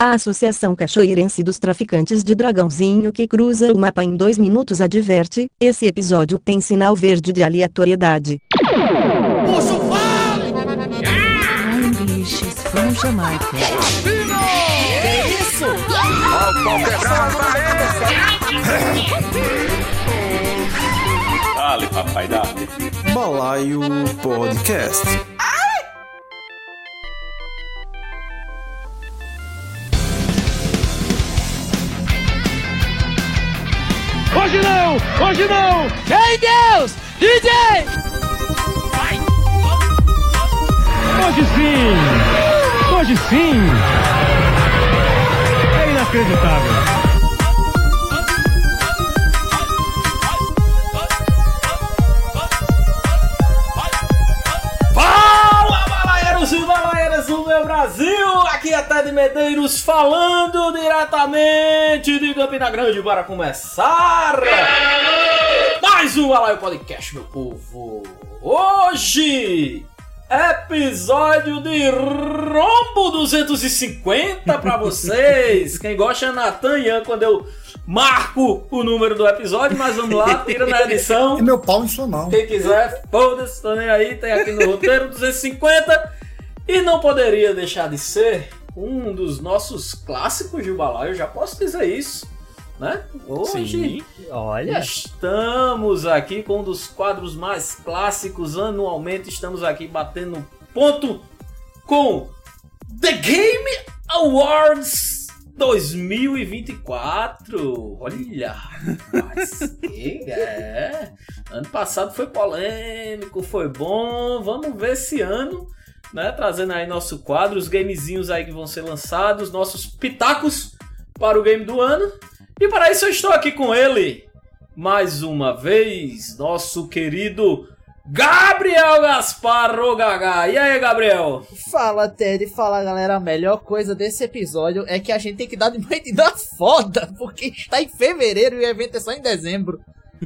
A Associação Cachoeirense dos Traficantes de Dragãozinho que cruza o mapa em dois minutos adverte, esse episódio tem sinal verde de aleatoriedade. Puxa vale! English from Jamaica. Que isso? Dale, papai, dale. Balaio Podcast. Hoje não! Hoje não! Ei Deus! DJ! Hoje sim! Hoje sim! É inacreditável! Brasil! Aqui é Ted Medeiros falando diretamente de Campina Grande para começar mais um Balaio Podcast, meu povo! Hoje, episódio de Rombo 250 para vocês! Quem gosta é Natan Ian quando eu marco o número do episódio, mas vamos lá, tira na edição. É meu pau em sua mão. Quem quiser, foda-se, tô nem aí, tem aqui no roteiro 250. E não poderia deixar de ser um dos nossos clássicos de balaio, já posso dizer isso, né? Hoje Olha, estamos aqui com um dos quadros mais clássicos, anualmente estamos aqui batendo ponto com The Game Awards 2024. Olha, mas, é. Ano passado foi polêmico, foi bom. Vamos ver esse ano, né? Trazendo aí nosso quadro, os gamezinhos aí que vão ser lançados, nossos pitacos para o game do ano. E para isso eu estou aqui com ele, mais uma vez, nosso querido Gabriel Gasparro Gaga. E aí, Gabriel? fala Ted, fala galera, a melhor coisa desse episódio é que a gente tem que dar de noite da foda, porque está em fevereiro e o evento é só em dezembro.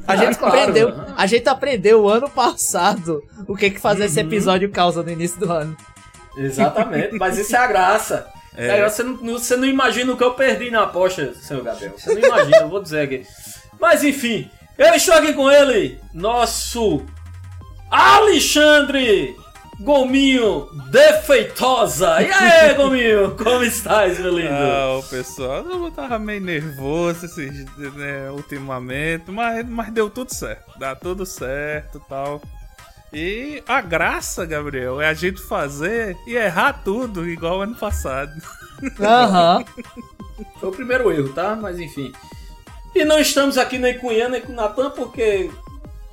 A gente Claro. aprendeu, a gente aprendeu ano passado o que que fazer esse episódio causa no início do ano. Exatamente, mas isso é a graça. É, você, não, você não imagina o que eu perdi na aposta, senhor Gabriel. Você não imagina, eu vou dizer aqui. Mas enfim, eu estou aqui com ele, nosso Alexandre Gominho Defeitosa. E aí, Gominho, como estás, meu lindo? Ah, o pessoal, eu tava meio nervoso esses, né, ultimamente, mas, mas deu tudo certo. Dá tudo certo e tal. E a graça, Gabriel, é a gente fazer e errar tudo, igual ano passado. Aham. Foi o primeiro erro, tá? Mas enfim. E não estamos aqui nem com o Ian nem com o Natan porque.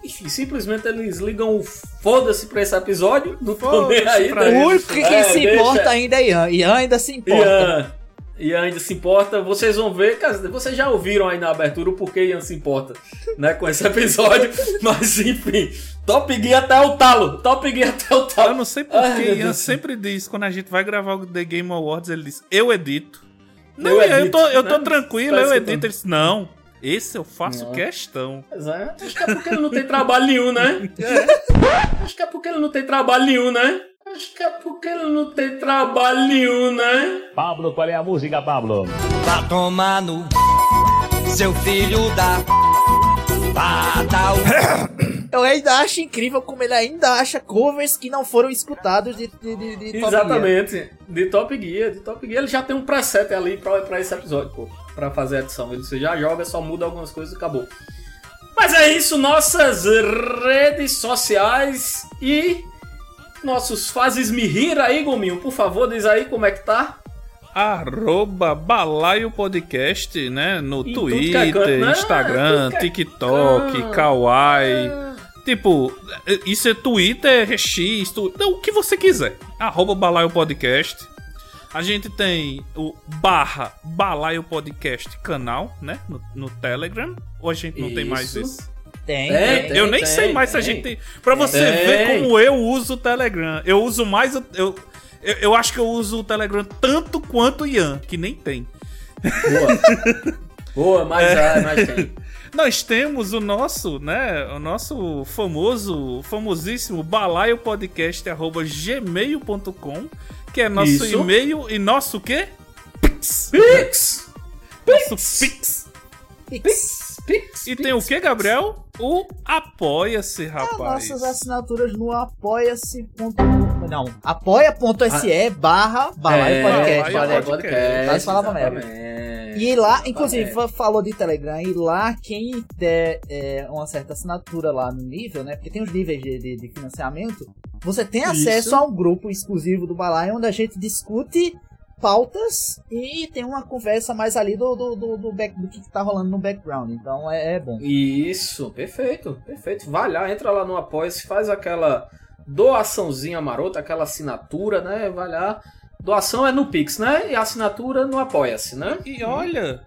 Enfim, simplesmente eles ligam o foda-se pra esse episódio. Não tô nem aí. pra né? O único que É, se deixa- importa ainda é Ian. Ian ainda se importa. Ian, Ian ainda se importa. Vocês vão ver, vocês já ouviram aí na abertura o porquê Ian se importa, né, com esse episódio. Mas enfim, Top Gear até o talo. Top Gear até o talo. Eu não sei meu Ian Deus. sempre diz, quando a gente vai gravar o The Game Awards, ele diz, eu edito. Não, Eu eu, edito, tô, eu tô né? tranquilo, Tá eu edito. Ele diz, não, esse eu faço Não. questão. Pois é, acho que é porque ele não tem trabalho nenhum, né? Acho que é porque ele não tem trabalho nenhum, né? Acho que é porque ele não tem trabalho nenhum, né? Pablo, qual é a música, Pablo? Vá tomar no seu filho da Badal. Eu ainda acho incrível como ele ainda acha covers que não foram escutados de, de, de, de Top Gear. Exatamente. De Top Gear, de Top Gear ele já tem um preset ali pra, pra esse episódio, pô. Pra fazer a edição. Ele você já joga, só muda algumas coisas e acabou. Mas é isso, nossas redes sociais e nossos fazes me rir aí, Gominho. Por favor, diz aí como é que tá. Arroba Balaio Podcast, né? No que é Twitter, canto, né? Instagram, é TikTok, canto. Kawaii. Tipo, isso é Twitter, é X, tu... o que você quiser. Arroba Balaio Podcast. A gente tem o barra Balaio Podcast canal, né? No, no Telegram. Ou a gente não tem mais Isso. isso? Tem, Tem, tem. eu nem tem, sei mais se a gente tem. Pra você Tem. ver como eu uso o Telegram. Eu uso mais. o- Eu, eu, eu acho que eu uso o Telegram tanto quanto o Ian, que nem tem. Boa. Boa, mas, é. mas tem. Nós temos o nosso, né? O nosso famoso, famosíssimo balaio podcast arroba gmail.com, que é nosso Isso. e-mail e nosso quê? Pix. Pix! Nosso Pix. Pix. Pix! E tem o que, Gabriel? O Apoia-se, É, rapaz. nossas assinaturas no apoia-se. ponto- Não, apoia.se barra Balaio É, Podcast. Balaio Podcast. Falava merda. E lá, inclusive, fa- falou de Telegram, e lá quem der é, uma certa assinatura lá no nível, né? Porque tem os níveis de, de- de financiamento, você tem acesso Isso. a um grupo exclusivo do Balaio onde a gente discute pautas e tem uma conversa mais ali do, do, do, do, back- do que tá rolando no background. Então é, é bom. Isso, perfeito, perfeito. Vai lá, entra lá no Apoia-se, faz aquela doaçãozinha marota, aquela assinatura, né? Vai lá. Doação é no Pix, né? E a assinatura no Apoia-se, né? E olha,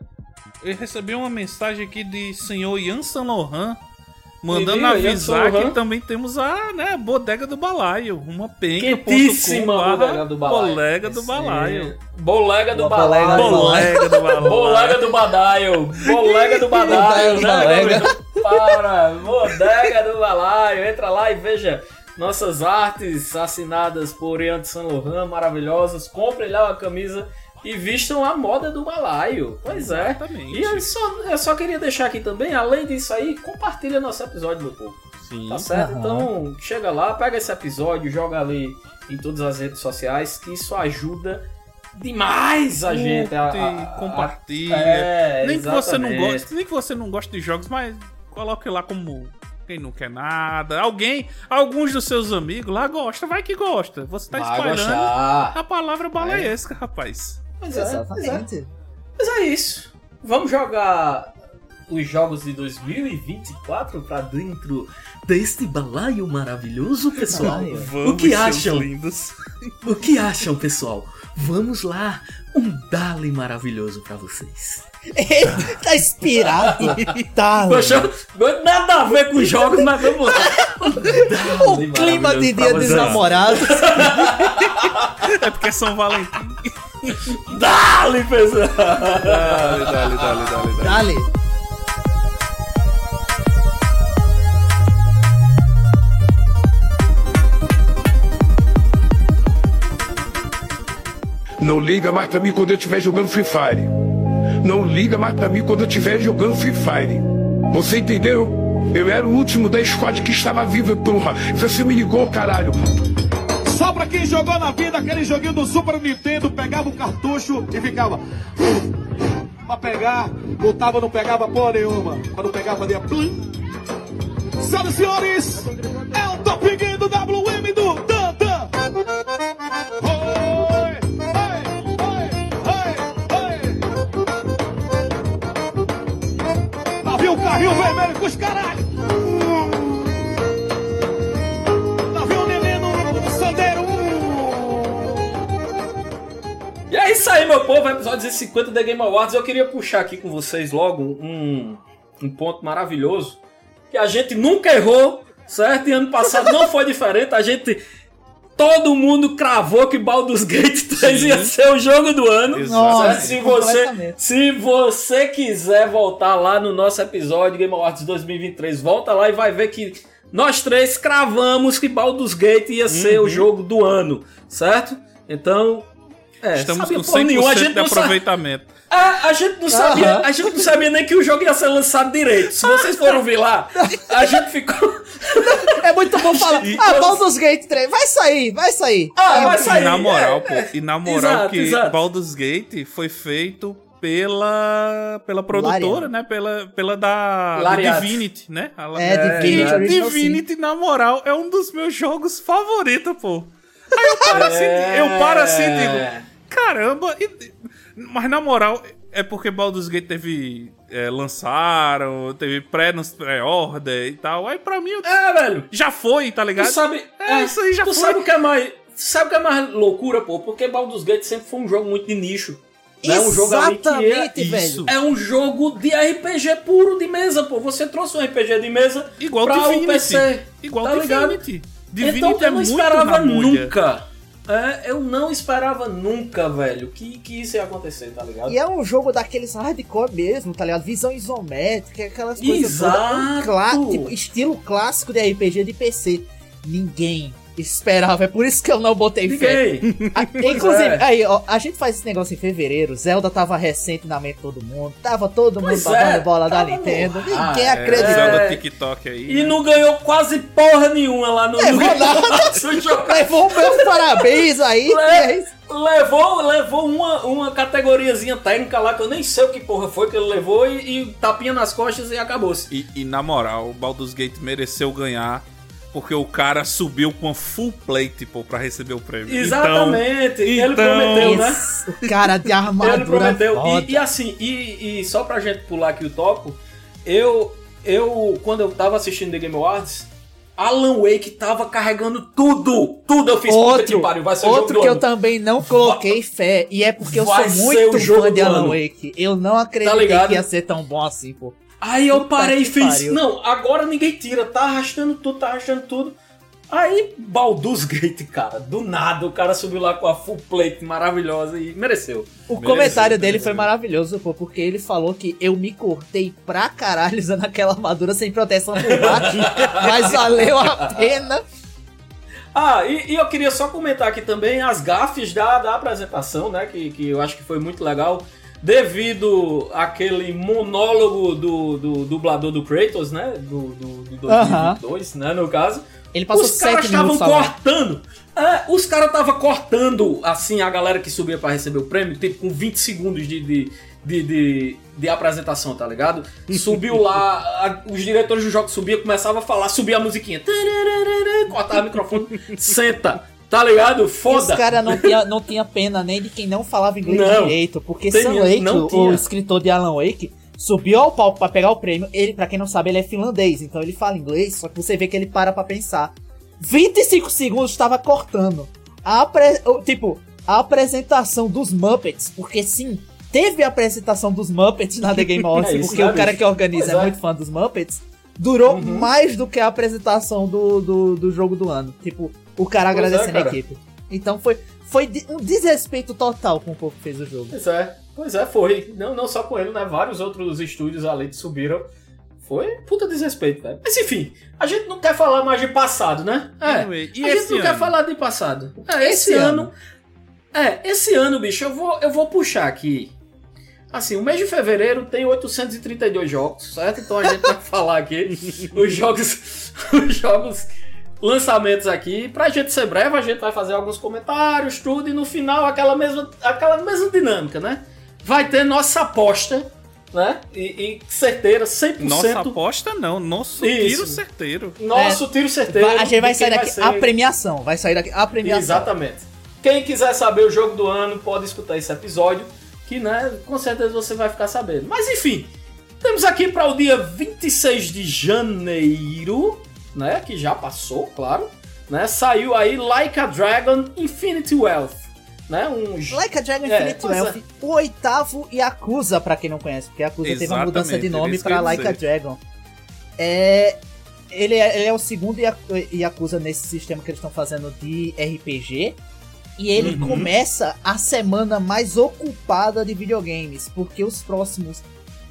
eu recebi uma mensagem aqui de senhor Ian Laurent. Mandando avisar que também temos a né, bodega do balaio. Uma penca. Quentíssima bodega do balaio. Bolega do balaio. Bolega do balaio. bolega do balaio. Bolega do badaio. Bolega do badaio, né? Para, bodega do balaio. Entra lá e veja nossas artes assinadas por Ian de Saint Laurent, maravilhosas. Comprem lá uma camisa e vistam a moda do balaio. Pois é. Exatamente. E eu só, eu só queria deixar aqui também, além disso aí, compartilha nosso episódio, meu povo. Sim. Tá certo? Aham. Então, chega lá, pega esse episódio, joga ali em todas as redes sociais, que isso ajuda demais a gente. A, Curte, a- a- compartilha. É, nem que você não exatamente. goste, nem que você não goste de jogos, mas coloque lá como quem não quer nada. Alguém, alguns dos seus amigos lá gostam, vai que gosta. Você tá Vai espalhando gostar. a palavra balaiesca, rapaz. Pois é, é. Exatamente. Mas é isso. Vamos jogar os jogos de 2024 pra dentro deste balaio maravilhoso, pessoal. Balaio. o que seus acham? lindos. O que acham, pessoal? Vamos lá, um Dali maravilhoso pra vocês. tá inspirado. tá. Poxa, nada a ver com jogos, mas vamos lá. O clima de dia dos namorados. É porque é São Valentim. Dali, pessoal. Dale, dale, dale, dale, dale. Dale. Não liga mais pra mim quando eu estiver jogando Free Fire. Não liga mais pra mim quando eu estiver jogando Free Fire. Você entendeu? Eu era o último da squad que estava viva, porra. Você me ligou, caralho. Só pra quem jogou na vida aquele joguinho do Super Nintendo, pegava o cartucho e ficava. pra pegar, botava, não pegava porra nenhuma. Quando pegava, fazia plim. Senhoras e senhores, é o Top Game do WM do Dan Dan. Oi, oi, oi, oi. Lá viu o carrinho vermelho com os caralhos. É isso aí, meu povo. Episódio 50 da Game Awards. Eu queria puxar aqui com vocês logo um, um ponto maravilhoso. Que a gente nunca errou, certo? E ano passado não foi diferente. A gente. Todo mundo cravou que Baldur's Gate 3 ia ser o jogo do ano. Certo? Se você, se você quiser voltar lá no nosso episódio Game Awards 2023, volta lá e vai ver que nós três cravamos que Baldur's Gate ia ser Uhum. o jogo do ano, certo? Então, é, Estamos sabia com porra 100% nenhuma, a de gente não sa- aproveitamento. É, a gente não sabia, Aham. a gente não sabia nem que o jogo ia ser lançado direito. Se vocês foram ver lá, a gente ficou. É muito bom falar. E Ah, Baldur's Gate 3. Vai sair, vai sair. Ah, vai E sair. na moral, é, pô, é. e na moral Exato, que exato. Baldur's Gate foi feito pela pela produtora, Larian. né? Pela, pela da. Divinity, né? A- É, Divinity E Original Divinity, na moral, é um dos meus jogos favoritos, pô. Aí eu paro assim, eu paro assim e digo, caramba, e- mas na moral, é porque Baldur's Gate teve é, lançaram, teve pré pré-order e tal. Aí pra mim eu- É, velho. já foi, tá Tu ligado? sabe. É, isso aí já tu foi. sabe o que é mais. Sabe o que é mais loucura, pô? Porque Baldur's Gate sempre foi um jogo muito de nicho. Né? Um jogo ali que é, Exatamente, velho. Isso. é um jogo de RPG puro de mesa, pô. Você trouxe um RPG de mesa Igual pra Divinity. o PC. Igual tá ligado? Divinity. Divinity então é eu não muito esperava nunca. É, eu não esperava nunca, velho, que, que isso ia acontecer, tá ligado? E é um jogo daqueles hardcore mesmo, tá ligado? Visão isométrica, aquelas coisas Exato. todas. Um clá- tipo, estilo clássico de RPG de PC. Ninguém esperava. É por isso que eu não botei fé. Ninguém. A- Inclusive, é. aí, ó, a gente faz esse negócio em fevereiro. Zelda tava recente na mente de todo mundo. Tava todo mundo Pois babando é, bola da Nintendo. no- Ninguém Ah, É, acreditou. Zelda. TikTok aí. E né? não ganhou quase porra nenhuma lá no, Levou no nada. Levou meus parabéns aí. Le- e é isso. Levou, levou uma, uma categoriazinha técnica lá que eu nem sei o que porra foi que ele levou e, e tapinha nas costas e acabou-se. E, e, na moral, o Baldur's Gate mereceu ganhar porque o cara subiu com a full plate, pô, pra receber o prêmio. Exatamente. ele então- prometeu, né? O cara de Ele armadura prometeu. foda. E, e assim, e, e só pra gente pular aqui o tópico, eu, eu, quando eu tava assistindo The Game Awards, Alan Wake tava carregando tudo. Tudo eu fiz. puta que Outro, pariu, vai ser outro que eu também não coloquei fé, e é porque eu Vai sou muito fã de Alan ano. Wake. Eu não acreditei ligado? que ia ser tão bom assim, pô. Aí eu Puta parei e fiz. pariu. Não, agora ninguém tira. Tá arrastando tudo, tá arrastando tudo. Aí, Baldur's Gate, cara, do nada o cara subiu lá com a full plate maravilhosa e mereceu. O Mereceu, comentário dele mereceu. foi maravilhoso, pô, porque ele falou que eu me cortei pra caralho usando aquela armadura sem proteção por baixo, mas valeu a pena. Ah, e, e eu queria só comentar aqui também as gafes da, da apresentação, né? Que, que eu acho que foi muito legal. Devido àquele monólogo do, do dublador do Kratos, né? Do, do, do 2022, né? No caso. Ele passou os caras estavam cortando. É, os caras estavam cortando, assim, a galera que subia pra receber o prêmio, tipo, com 20 segundos de, de, de, de, de apresentação, tá ligado? Subiu lá, a- os diretores do jogo subiam, começavam a falar, subia a musiquinha. Cortava o microfone, senta, tá ligado? E os Foda. caras não tinha, não tinha pena nem de quem não falava inglês Não. direito, porque Tem- Sam Lake, o, escritor de Alan Wake, subiu ao palco pra pegar o prêmio. Ele, pra quem não sabe, ele é finlandês, então ele fala inglês, só que você vê que ele para pra pensar. 25 segundos estava cortando. A apre- tipo, a apresentação dos Muppets, porque sim, teve a apresentação dos Muppets na The Game Awards, É isso, porque o cara que organiza é. é. muito fã dos Muppets. Durou mais do que a apresentação do, do, do jogo do ano. Tipo, o cara Pois é, agradecendo a cara. equipe. Então foi, foi de- um desrespeito total com o povo que fez o jogo. Pois é, pois é, foi. Não, não só com ele, né? Vários outros estúdios ali que subiram. Foi puta desrespeito, velho. Mas enfim, a gente não quer falar mais de passado, né? É. Anyway, e a gente não quer ano? falar de passado. É, esse, Esse ano. ano. É, esse ano, bicho, eu vou, eu vou puxar aqui. Assim, o mês de fevereiro tem 832 jogos, certo? Então a gente vai falar aqui os jogos. Os jogos. Lançamentos aqui. Pra gente ser breve, a gente vai fazer alguns comentários, tudo, e no final aquela mesma, aquela mesma dinâmica, né? Vai ter nossa aposta, né? E, e certeira, 100%. Nossa aposta não, nosso Isso. tiro certeiro. Nosso tiro certeiro. Vai- a gente vai sair daqui ser- a premiação. Vai sair daqui a premiação. Exatamente. Quem quiser saber o jogo do ano, pode escutar esse episódio, que né, com certeza você vai ficar sabendo. Mas enfim, temos aqui para o dia 26 de janeiro, né, que já passou, claro, né? Saiu aí Like a Dragon Infinity Wealth, né? Um Like a Dragon É, Infinite pois é. Wealth, o oitavo Yakuza, pra quem não conhece, porque Yakuza teve uma Exatamente, mudança de nome pra Like a. Dragon. É, ele, é, ele é o segundo Yaku- Yakuza nesse sistema que eles estão fazendo de RPG. E ele Uhum. começa a semana mais ocupada de videogames, porque os próximos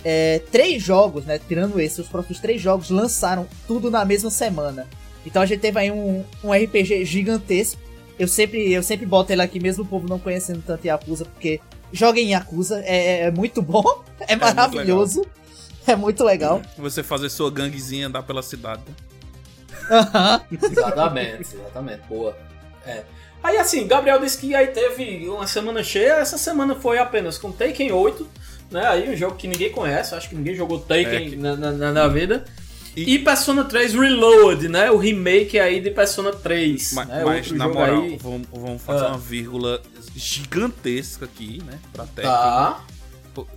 é, três jogos, né, tirando esse, os próximos três jogos lançaram tudo na mesma semana. Então a gente teve aí um, um RPG gigantesco. Eu sempre, eu sempre boto ele aqui, mesmo o povo não conhecendo tanto Yakuza, porque joguem Yakuza, é, é muito bom, é maravilhoso, é muito legal. Você fazer sua ganguezinha andar pela cidade. Aham. Exatamente, exatamente. Boa. É. Aí assim, Gabriel disse que aí teve uma semana cheia. Essa semana foi apenas com Taken 8, né? Aí um jogo que ninguém conhece, acho que ninguém jogou Taken É, que- na, na, na- vida. E- E... Persona 3 Reload, né? O remake aí de Persona 3. Mas, né? mas, na moral, aí. vamos, vamos fazer Ah. uma vírgula gigantesca aqui, né? Pra Tekken. Tá.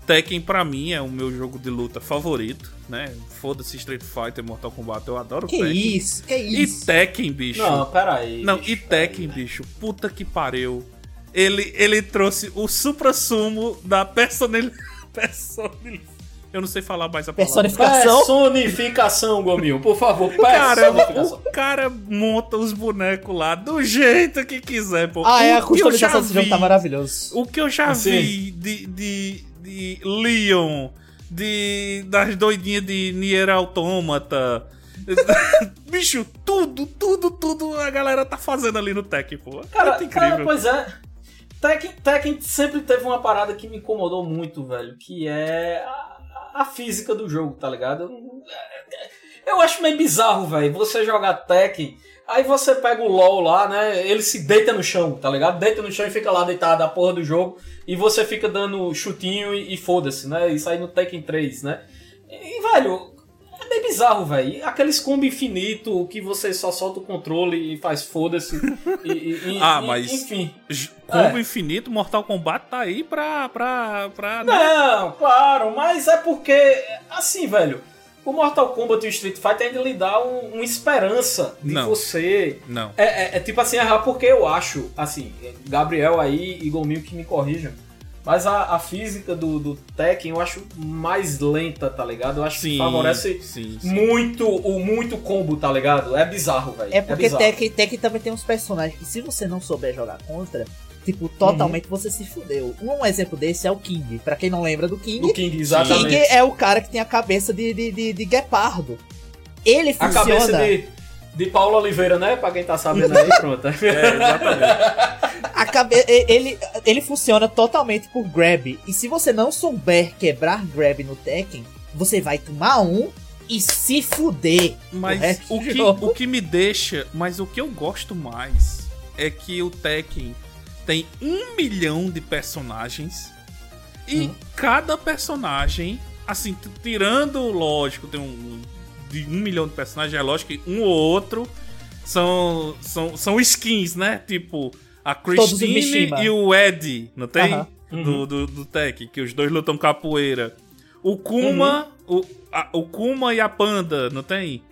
Tekken pra mim é o meu jogo de luta favorito, né? Foda-se Street Fighter, Mortal Kombat, eu adoro Que Tekken. isso, que E isso. Tekken, bicho. Não, pera aí. Não, bicho, e aí, Tekken, né? bicho, puta que pariu. Ele, ele trouxe o supra-sumo da personalidade. Personalidade. Eu não sei falar mais a palavra. Personificação. Personificação, Gominho, por favor. Cara, Personificação. o cara monta os bonecos lá do jeito que quiser, pô. Ah, é, O a eu já customização desse jogo tá maravilhoso. O que eu já Sim. vi de, de, de Leon, de, das doidinhas de Nier Automata, Bicho, tudo, tudo, tudo a galera tá fazendo ali no Tekken, pô. Cara, Muito incrível. cara, pois é. Tekken, Tekken sempre teve uma parada que me incomodou muito, velho, que é a, a física do jogo, tá ligado? Eu acho meio bizarro, velho, você jogar Tekken, aí você pega o LoL lá, né, ele se deita no chão, tá ligado? Deita no chão e fica lá deitado a porra do jogo, e você fica dando chutinho e, e foda-se, né? Isso aí no Tekken 3, né? E, velho, meio bizarro, velho. Aqueles combo infinito que você só solta o controle e faz foda-se. Ah, e- mas- Enfim. Combo É. infinito, Mortal Kombat tá aí pra. pra, pra né? Não, claro, mas é porque, assim, velho, o Mortal Kombat e o Street Fighter ainda lhe dá um- uma esperança de Não. você. Não. É, é- é tipo assim, errar porque eu acho, assim, Gabriel aí e Gominho que me corrijam. Mas a, a física do, do Tekken eu acho mais lenta, tá ligado? Eu acho que Sim, favorece sim, sim. muito o muito combo, tá ligado? É bizarro, velho. É porque bizarro. Tekken, Tekken também tem uns personagens que se você não souber jogar contra, tipo, totalmente você se fudeu. Um exemplo desse é o King. Pra quem não lembra do King, Do King, exatamente. King é o cara que tem a cabeça de, de, de, de guepardo. Ele A funciona... cabeça de, de Paulo Oliveira, né? Pra quem tá sabendo aí, pronto. É, exatamente. A cabe... ele, ele funciona totalmente por grab. E se você não souber quebrar grab no Tekken, você vai tomar um e se fuder. Mas o do que, jogo. o que me deixa. Mas o que eu gosto mais é que o Tekken tem um milhão de personagens. E cada personagem, assim, tirando, lógico, tem um. De um milhão de personagens, é lógico que um ou outro são, são, são skins, né? Tipo, a Christine e o Ed, não tem? Aham. Do, do, do Tekken, que os dois lutam capoeira. O Kuma, o, a- o Kuma e a Panda, não tem?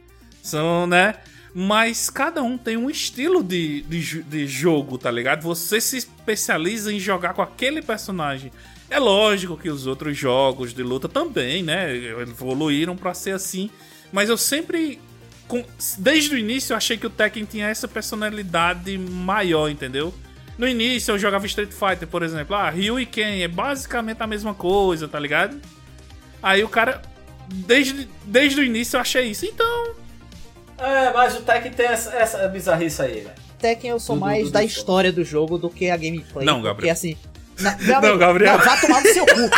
São, né? Mas cada um tem um estilo de, de, de jogo, tá ligado? Você se especializa em jogar com aquele personagem. É lógico que os outros jogos de luta também, né? Evoluíram pra ser assim. Mas eu sempre. com- desde o início eu achei que o Tekken tinha essa personalidade maior, entendeu? No início eu jogava Street Fighter, por exemplo. Ah, Ryu e Ken é basicamente a mesma coisa, tá ligado? Aí o cara. Desde, desde o início eu achei isso. Então. É, mas o Tekken tem essa, essa bizarrice aí, velho. Tekken eu sou mais da história do jogo do que a gameplay. Não, Porque Gabriel. assim. na- Não, Gabriel. Não, vá tomar no seu cu.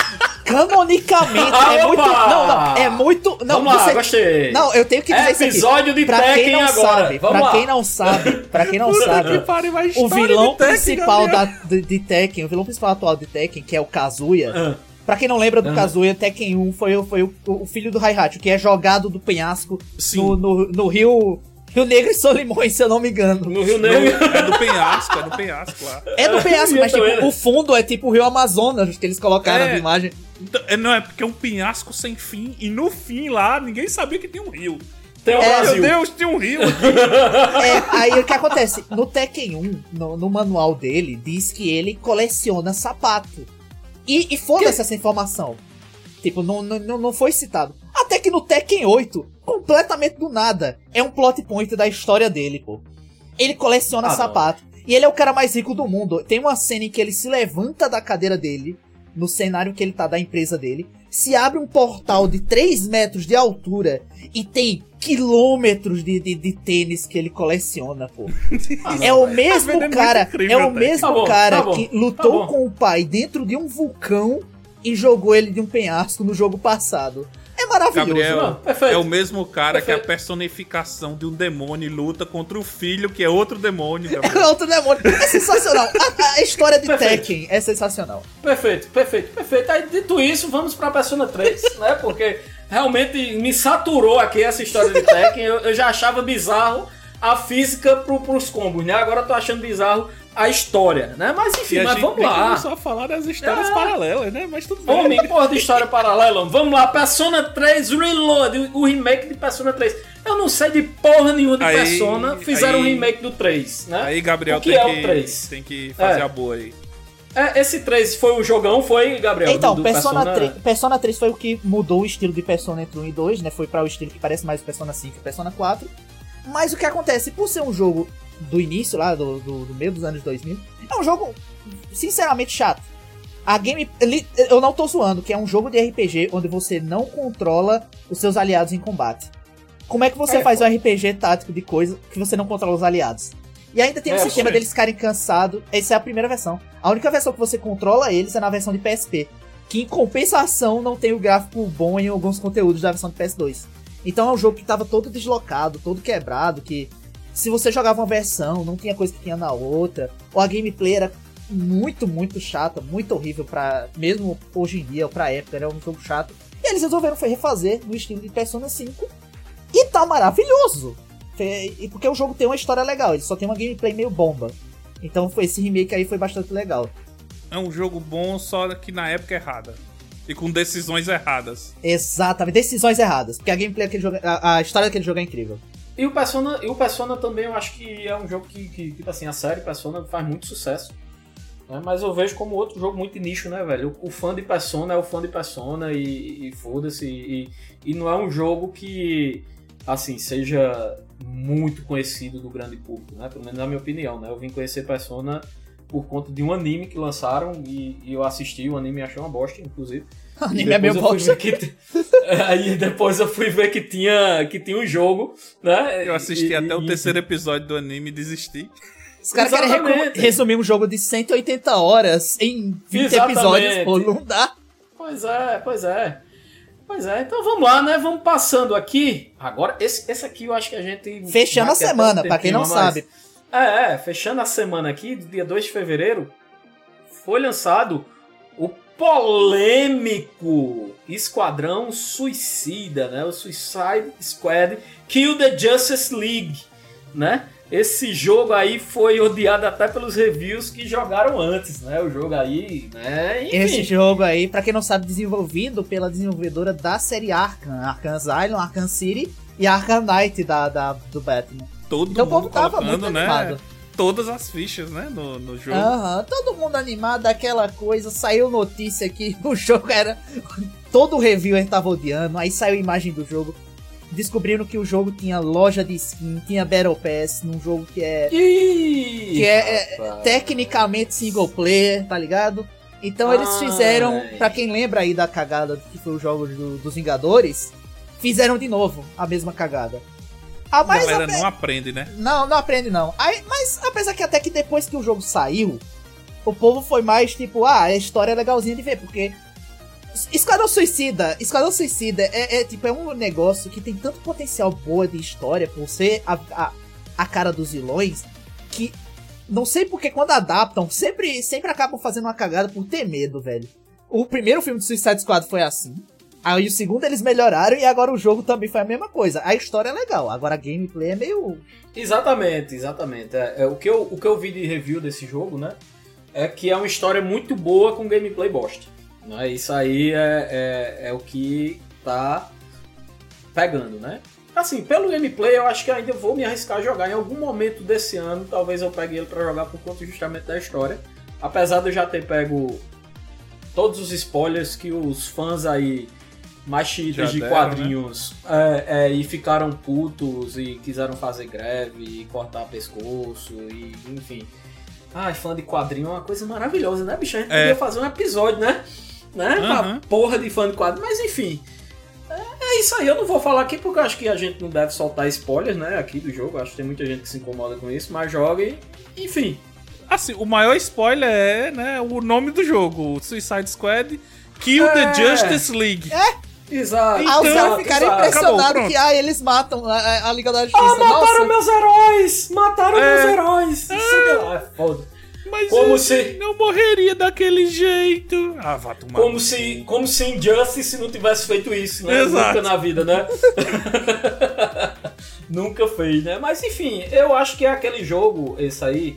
Canonicamente é muito. Não, não. É muito. Não, Vamos lá, você- gostei. Não, eu tenho que dizer É isso aqui. episódio de pra quem Tekken não agora. sabe, Vamos pra lá. quem não sabe, pra quem não sabe, o vilão de Tekken, principal da, de, de Tekken, o vilão principal atual de Tekken, que é o Kazuya. Ah. Pra quem não lembra do Ah. Kazuya, Tekken 1 foi, o- foi o, o filho do Raihachi, que é jogado do penhasco no, no, no Rio, Rio Negro e Solimões, se eu não me engano. No Rio Negro. É do penhasco, é do penhasco lá. É do penhasco, mas tipo, o fundo é tipo o Rio Amazonas, que eles colocaram É. na imagem. Então, é, não, é porque é um penhasco sem fim. E no fim lá, ninguém sabia que tinha um rio. Tem o É, Brasil. Meu Deus, tinha um rio aqui. É, aí o que acontece? No Tekken 1, no, no manual dele, diz que ele coleciona sapato. E, e foda-se essa informação. Tipo, não, não, não não foi citado. Até que no Tekken 8, completamente do nada, é um plot point da história dele, pô. Ele coleciona Ah, não. sapato. E ele é o cara mais rico do mundo. Tem uma cena em que ele se levanta da cadeira dele, no cenário que ele tá da empresa dele, se abre um portal de 3 metros de altura e tem quilômetros de, de, de tênis que ele coleciona, pô. é o mesmo vendo? É muito cara, incrível, é o mesmo Tá bom, cara tá bom, que tá lutou bom. com o pai dentro de um vulcão e jogou ele de um penhasco no jogo passado. É maravilhoso. Gabriel Não, perfeito. é o mesmo cara que é a Perfeito. personificação de um demônio e luta contra o filho, que é outro demônio. É Gabriel. outro demônio. É sensacional. A, a história de Perfeito. Tekken é sensacional. Perfeito, perfeito, perfeito. Aí, dito isso, vamos pra Persona 3, né? Porque realmente me saturou aqui essa história de Tekken. Eu, eu já achava bizarro a física pro, pros combos, né? Agora eu tô achando bizarro a história, né? Mas enfim, mas vamos lá. a falar das histórias É. paralelas, né? Mas tudo Vamos, bem. amigo, porra de história paralela. Vamos lá, Persona 3 Reload, o remake de Persona 3. Eu não sei de porra nenhuma de Aí- Persona, fizeram um aí- remake do 3, né? Aí, Gabriel, o que tem, é que, o 3? tem que fazer É. a boa aí. É, esse 3 foi o jogão, foi, Gabriel? Então, do- do Persona, 3, Persona 3 foi o que mudou o estilo de Persona entre 1 e 2, né? Foi para o estilo que parece mais o Persona 5 e o Persona 4. Mas o que acontece, por ser um jogo do início lá, do, do, do meio dos anos 2000, é um jogo sinceramente chato. A game. Eu não tô zoando, que é um jogo de RPG onde você não controla os seus aliados em combate. como é que você É, faz um RPG tático de coisa que você não controla os aliados? E ainda tem o É, sim. deles ficarem cansados. Essa é a primeira versão. A única versão que você controla eles é na versão de PSP. Que em compensação não tem o gráfico bom em alguns conteúdos da versão de PS2. Então é um jogo que tava todo deslocado, todo quebrado, que se você jogava uma versão, não tinha coisa que tinha na outra. Ou a gameplay era muito, muito chata, muito horrível para mesmo hoje em dia, ou pra época, era um jogo chato. E eles resolveram refazer no estilo de Persona 5 e tá maravilhoso. E porque o jogo tem uma história legal, ele só tem uma gameplay meio bomba. Então foi esse remake aí foi bastante legal. É um jogo bom, só que na época errada. E com decisões erradas. Exatamente, decisões erradas, porque a gameplay daquele jogo, a, a história daquele jogo é incrível. E o Persona, e o Persona também eu acho que é um jogo que, que tipo assim, a série Persona faz muito sucesso. né? Mas eu vejo como outro jogo muito nicho, né, velho? O, o fã de Persona é o fã de Persona e, e foda-se. E, e não é um jogo que, assim, seja muito conhecido do grande público, né? Pelo menos na minha opinião, né? Eu vim conhecer Persona por conta de um anime que lançaram e, e eu assisti, o anime e achei uma bosta, inclusive. O anime é meio Depois eu fui bosta. que Aí depois eu fui ver que tinha, que tinha um jogo, né? Eu assisti E- até o e- terceiro episódio do anime e desisti. Os caras querem resumir um jogo de 180 horas em 20 Exatamente. episódios, pô, não dá. Pois é, pois é. Pois é, então vamos lá, né? Vamos passando aqui. Agora, esse, esse aqui eu acho que a gente. Fechando a semana, um pra quem não sabe. É, é, fechando a semana aqui, do dia 2 de fevereiro, foi lançado o polêmico Esquadrão Suicida, né? O Suicide Squad Kill the Justice League, né? Esse jogo aí foi odiado até pelos reviews que jogaram antes, né? O jogo aí, né? Enfim. Esse jogo aí, pra quem não sabe, desenvolvido pela desenvolvedora da série Arkham, Arkham Asylum, Arkham City e Arkham Knight da, da, do Batman. Todo Então o povo mundo tava colocando, muito né? animado. Todas as fichas, né? No, no jogo. Aham, todo mundo animado, aquela coisa, saiu notícia que o jogo era. Todo o review a gente tava odiando, aí saiu a imagem do jogo. Descobriram que o jogo tinha loja de skin, tinha Battle Pass, num jogo que é Ih, que é, é tecnicamente single player, tá ligado? Então eles Ai. fizeram, pra quem lembra aí da cagada que foi o jogo do- dos Vingadores, fizeram de novo a mesma cagada. Ah, A mas galera ape- não aprende, né? não, não aprende não. Aí, mas apesar que até que depois que o jogo saiu, o povo foi mais tipo, ah, a história é legalzinha de ver, porque Esquadrão Suicida, Esquadrão Suicida é, é, tipo é um negócio que tem tanto potencial boa de história por ser a, a, a cara dos vilões que não sei porque quando adaptam sempre sempre acabam fazendo uma cagada por ter medo, velho. O primeiro filme de Suicide Squad foi assim. Aí o segundo eles melhoraram e agora o jogo também foi a mesma coisa. A história é legal, agora a gameplay é meio Exatamente, exatamente. É, é, o, que eu, o que eu vi de review desse jogo, né? É que é uma história muito boa com gameplay bosta. Né? Isso aí é, é, é o que tá pegando, né? Assim, pelo gameplay eu acho que ainda vou me arriscar a jogar em algum momento desse ano. Talvez eu pegue ele pra jogar por conta justamente da história. Apesar de eu já ter pego todos os spoilers que os fãs aí machistas de deram, quadrinhos é, é, e ficaram putos e quiseram fazer greve e cortar pescoço e enfim. Ai, fã de quadrinho é uma coisa maravilhosa, né, bicho? A gente É. podia fazer um episódio, né? Né? Uma Uhum. porra de fã de quadrinho, mas enfim. É, é isso aí, eu não vou falar aqui porque eu acho que a gente não deve soltar spoilers, né, aqui do jogo. Acho que tem muita gente que se incomoda com isso, mas joga e. Enfim. Assim, o maior spoiler é, né, o nome do jogo, Suicide Squad Kill É. the Justice League. Exato. Ah, os Então, caras ficaram impressionados Acabou, que ah, eles matam a, a- a Liga da Justiça. Ah, mataram Nossa, meus heróis! Mataram É. meus heróis! Sei lá, é foda. Mas Como se- não morreria daquele jeito. Ah, vá tomar. Como se, como se Injustice não tivesse feito isso, né? Exato. Nunca na vida, né? Nunca fez, né? Mas enfim, eu acho que é aquele jogo, esse aí,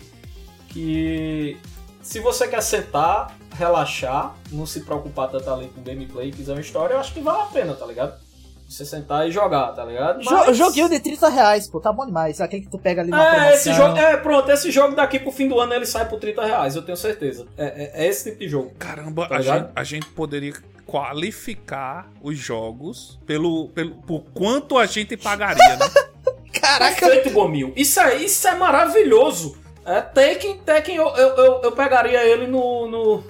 que se você quer sentar, relaxar, não se preocupar tanto ali com gameplay, quiser uma história, eu acho que vale a pena, tá ligado? Você sentar e jogar, tá ligado? Jo Mas- Joguinho de 30 reais, pô, tá bom demais. Aquele que tu pega ali na É, promoção. esse jogo, é, pronto, esse jogo daqui pro fim do ano ele sai por 30 reais, eu tenho certeza. É, é- é esse tipo de jogo. Caramba, Tá a, gente, a gente poderia qualificar os jogos pelo, pelo por quanto a gente pagaria, né? Caraca, Perfeito, Gomil. Isso é, isso é maravilhoso. É, Tekken, Tekken eu, eu, eu, eu pegaria ele no, no,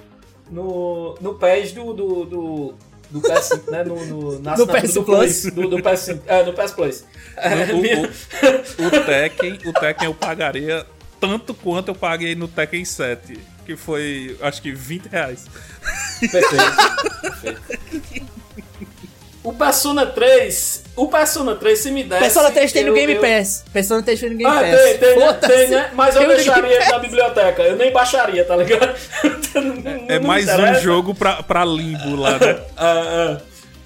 no, no PES do, do, do, do PS5, né? No, no, na No PS do Plus. Plus. Do, do PS5. É, no PS Plus. É, O, minha- o- o Tekken, o Tekken eu pagaria tanto quanto eu paguei no Tekken 7, que foi, acho que 20 reais. Perfeito. Perfeito. O Persona 3. O Persona 3, se me desse. Persona 3 tem no eu- Game eu- Pass. Persona 3 tem no Game Ah, Pass. tem, tem, né? Tem, né? Mas eu no deixaria ele na biblioteca. Eu nem baixaria, tá ligado? Não- É não mais me um interessa. jogo pra, pra limbo lá, né? Ah, ah.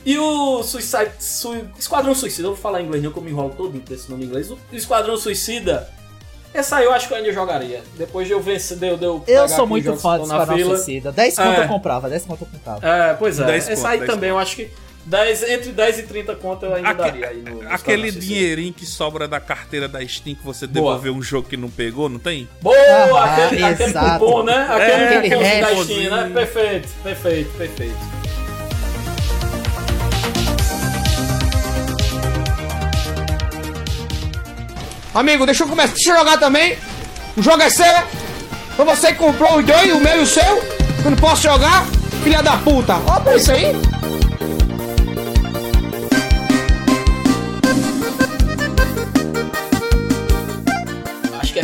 E o Suicide. Sui- Esquadrão Suicida, eu vou falar em inglês, não que eu me enrolo todo com esse nome em inglês. O Esquadrão Suicida. Essa aí eu acho que eu ainda jogaria. Depois de eu vencer, deu, deu. Eu sou muito fã do Esquadrão fila. Suicida. 10 conto É. eu comprava, 10 conto eu comprava. É, pois é. 10 Essa conto, aí 10 também, eu acho que 10, entre 10 e 30 conto eu ainda Aque- daria aí no, no Aquele dinheirinho que sobra da carteira da Steam que você Boa. devolveu um jogo que não pegou, não tem? Boa! Ah, aquele, aquele exato. cupom, né? Aquele, É, aquele aquele da. Steam, né? Perfeito, perfeito, perfeito. Amigo, deixa eu começar. Deixa eu jogar também. O jogo é seu. Foi você que comprou os dois, o meu e o seu. Eu não posso jogar. Filha da puta. Ó pra isso aí.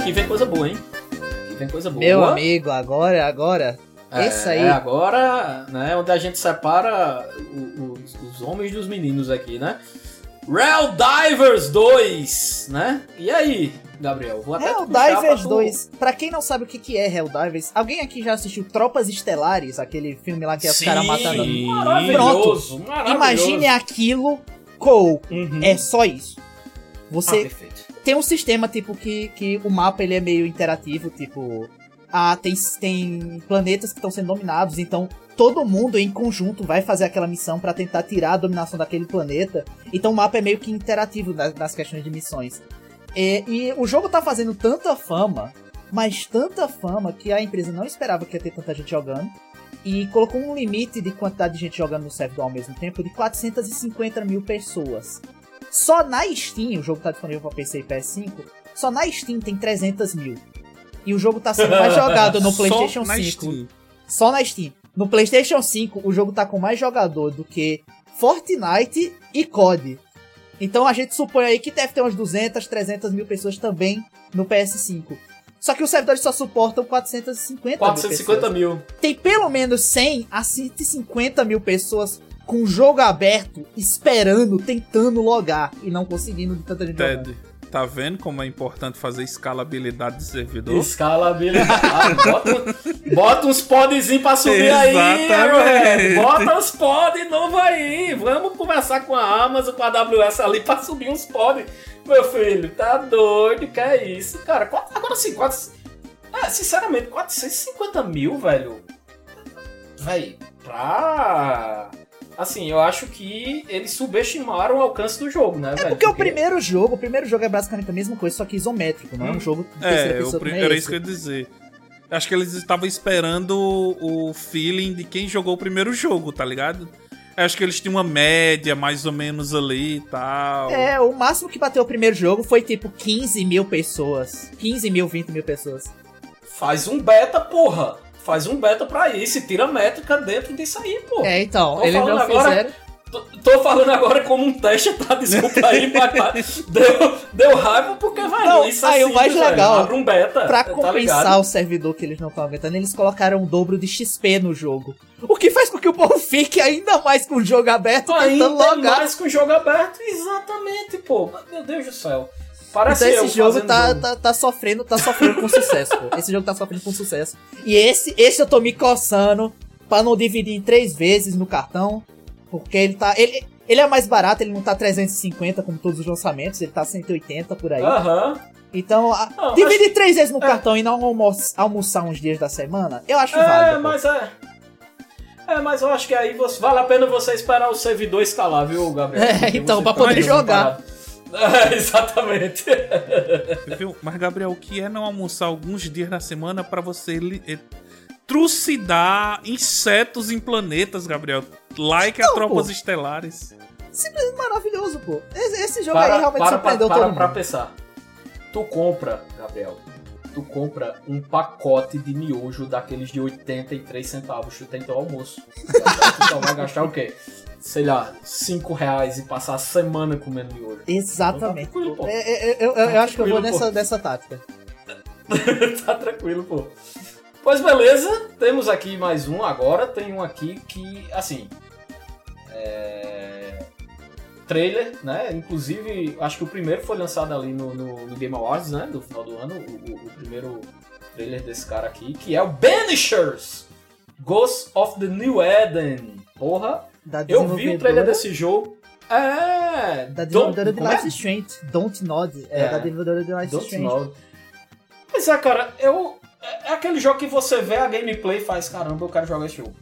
Aqui vem coisa boa, hein? Aqui vem coisa boa. Meu amigo, agora, agora. É, esse aí. É agora, né, onde a gente separa os, os homens dos meninos aqui, né? Real Divers 2, né? E aí, Gabriel? Vou até te puxar pra Helldivers tu- 2. Pra quem não sabe o que que é Helldivers, alguém aqui já assistiu Tropas Estelares, aquele filme lá que é os caras matando. Maravilhoso, maravilhoso. Imagine aquilo com. Uhum. É só isso. Ah, Você perfeito. Tem um sistema, tipo, que, que o mapa ele é meio interativo, tipo. Ah, tem, tem planetas que estão sendo dominados, então todo mundo em conjunto vai fazer aquela missão pra tentar tirar a dominação daquele planeta. Então o mapa é meio que interativo nas, nas questões de missões. É, e o jogo tá fazendo tanta fama, mas tanta fama, que a empresa não esperava que ia ter tanta gente jogando. E colocou um limite de quantidade de gente jogando no servidor ao mesmo tempo de 450 mil pessoas. Só na Steam, o jogo tá disponível para PC e PS5, só na Steam tem 300 mil. E o jogo tá sendo mais jogado no Só PlayStation na 5. Steam. Só na Steam. No PlayStation 5, o jogo tá com mais jogador do que Fortnite e COD. Então a gente supõe aí que deve ter umas 200, 300 mil pessoas também no PS5. Só que os servidores só suportam 450 mil 450 pessoas. mil. Tem pelo menos 100 a 150 mil pessoas com o jogo aberto, esperando, tentando logar e não conseguindo de tanta gente jogando. Ted, tá vendo como é importante fazer escalabilidade de servidor? Escalabilidade. bota, bota uns podzinhos pra subir aí, Exatamente. Arrowhead. Bota uns pod novo aí. Vamos conversar com a Amazon, com a AWS ali pra subir uns pod. Meu filho, tá doido? Que é isso, cara? Quatro- Agora sim, quatro, é, sinceramente, 450 mil, velho. Véi, pra. Assim, eu acho que eles subestimaram o alcance do jogo, né, É velho? porque o primeiro jogo, o primeiro jogo é basicamente a mesma coisa, só que isométrico, não é um jogo de terceira É, pessoa o é era esse. isso que eu ia dizer. Acho que eles estavam esperando o o feeling de quem jogou o primeiro jogo, tá ligado? Acho que eles tinham uma média mais ou menos ali e tal. É, o máximo que bateu o primeiro jogo foi tipo 15 mil pessoas. 15 mil, 20 mil pessoas. Faz um beta, porra. Faz um beta pra isso e tira métrica dentro disso aí, pô. É, então, Tô eles falando não agora- fizeram. Tô, tô falando agora como um teste, tá? Desculpa aí, mas deu, deu raiva porque, velho, Não, isso é aí o mais simples, velho. legal, Abre um beta, Pra tá compensar ligado? o servidor que eles não estão aguentando, eles colocaram o dobro de XP no jogo. O que faz com que o povo fique ainda mais com o jogo aberto tentando Ainda logar. mais com o jogo aberto, exatamente, pô. Meu Deus do céu. Parece Então esse jogo tá, jogo. Tá, tá sofrendo, tá sofrendo com sucesso, pô. Esse jogo tá sofrendo com sucesso. E esse, esse eu tô me coçando pra não dividir em três vezes no cartão. Porque ele tá. Ele, ele é mais barato, ele não tá 350 como todos os lançamentos, ele tá 180 por aí. Aham. Então, Não, dividir três vezes no é. cartão e não almo almoçar uns dias da semana, eu acho É, válido. pô. mas é. É, mas eu acho que aí você, vale a pena você esperar o servidor escalar, viu, Gabriel? É, então, pra poder jogar. preparado. É, exatamente. Viu? Mas, Gabriel, o que é não almoçar alguns dias na semana pra você eh, trucidar insetos em planetas, Gabriel? Like a Não, Tropas pô. Estelares. Simplesmente maravilhoso, pô. Esse, esse jogo para, aí realmente para, surpreendeu para, para todo pra mundo. pensar. Tu compra, Gabriel, tu compra um pacote de miojo daqueles de 83 centavos, tu tem teu almoço. tu só vai gastar o quê? Sei lá, 5 reais e passar a semana comendo miojo. Exatamente. Então tá. É, é, é, eu eu Tá acho que eu vou nessa, nessa tática. tá tranquilo, pô. Pois beleza, temos aqui mais um agora. Tem um aqui que, assim. É. Trailer, né? Inclusive, acho que o primeiro foi lançado ali no, no- no Game Awards, né? Do final do ano. O, o- o primeiro trailer desse cara aqui, que é o Banishers Ghost of the New Eden. Porra, eu vi o trailer desse jogo. É, Da Don't- desenvolvedora de é? Life Strange. Don't Nod. É, É. da desenvolvedora de Life Don't Strange. Pois é, cara, eu. É é aquele jogo que você vê a gameplay e faz, caramba, eu quero jogar esse jogo.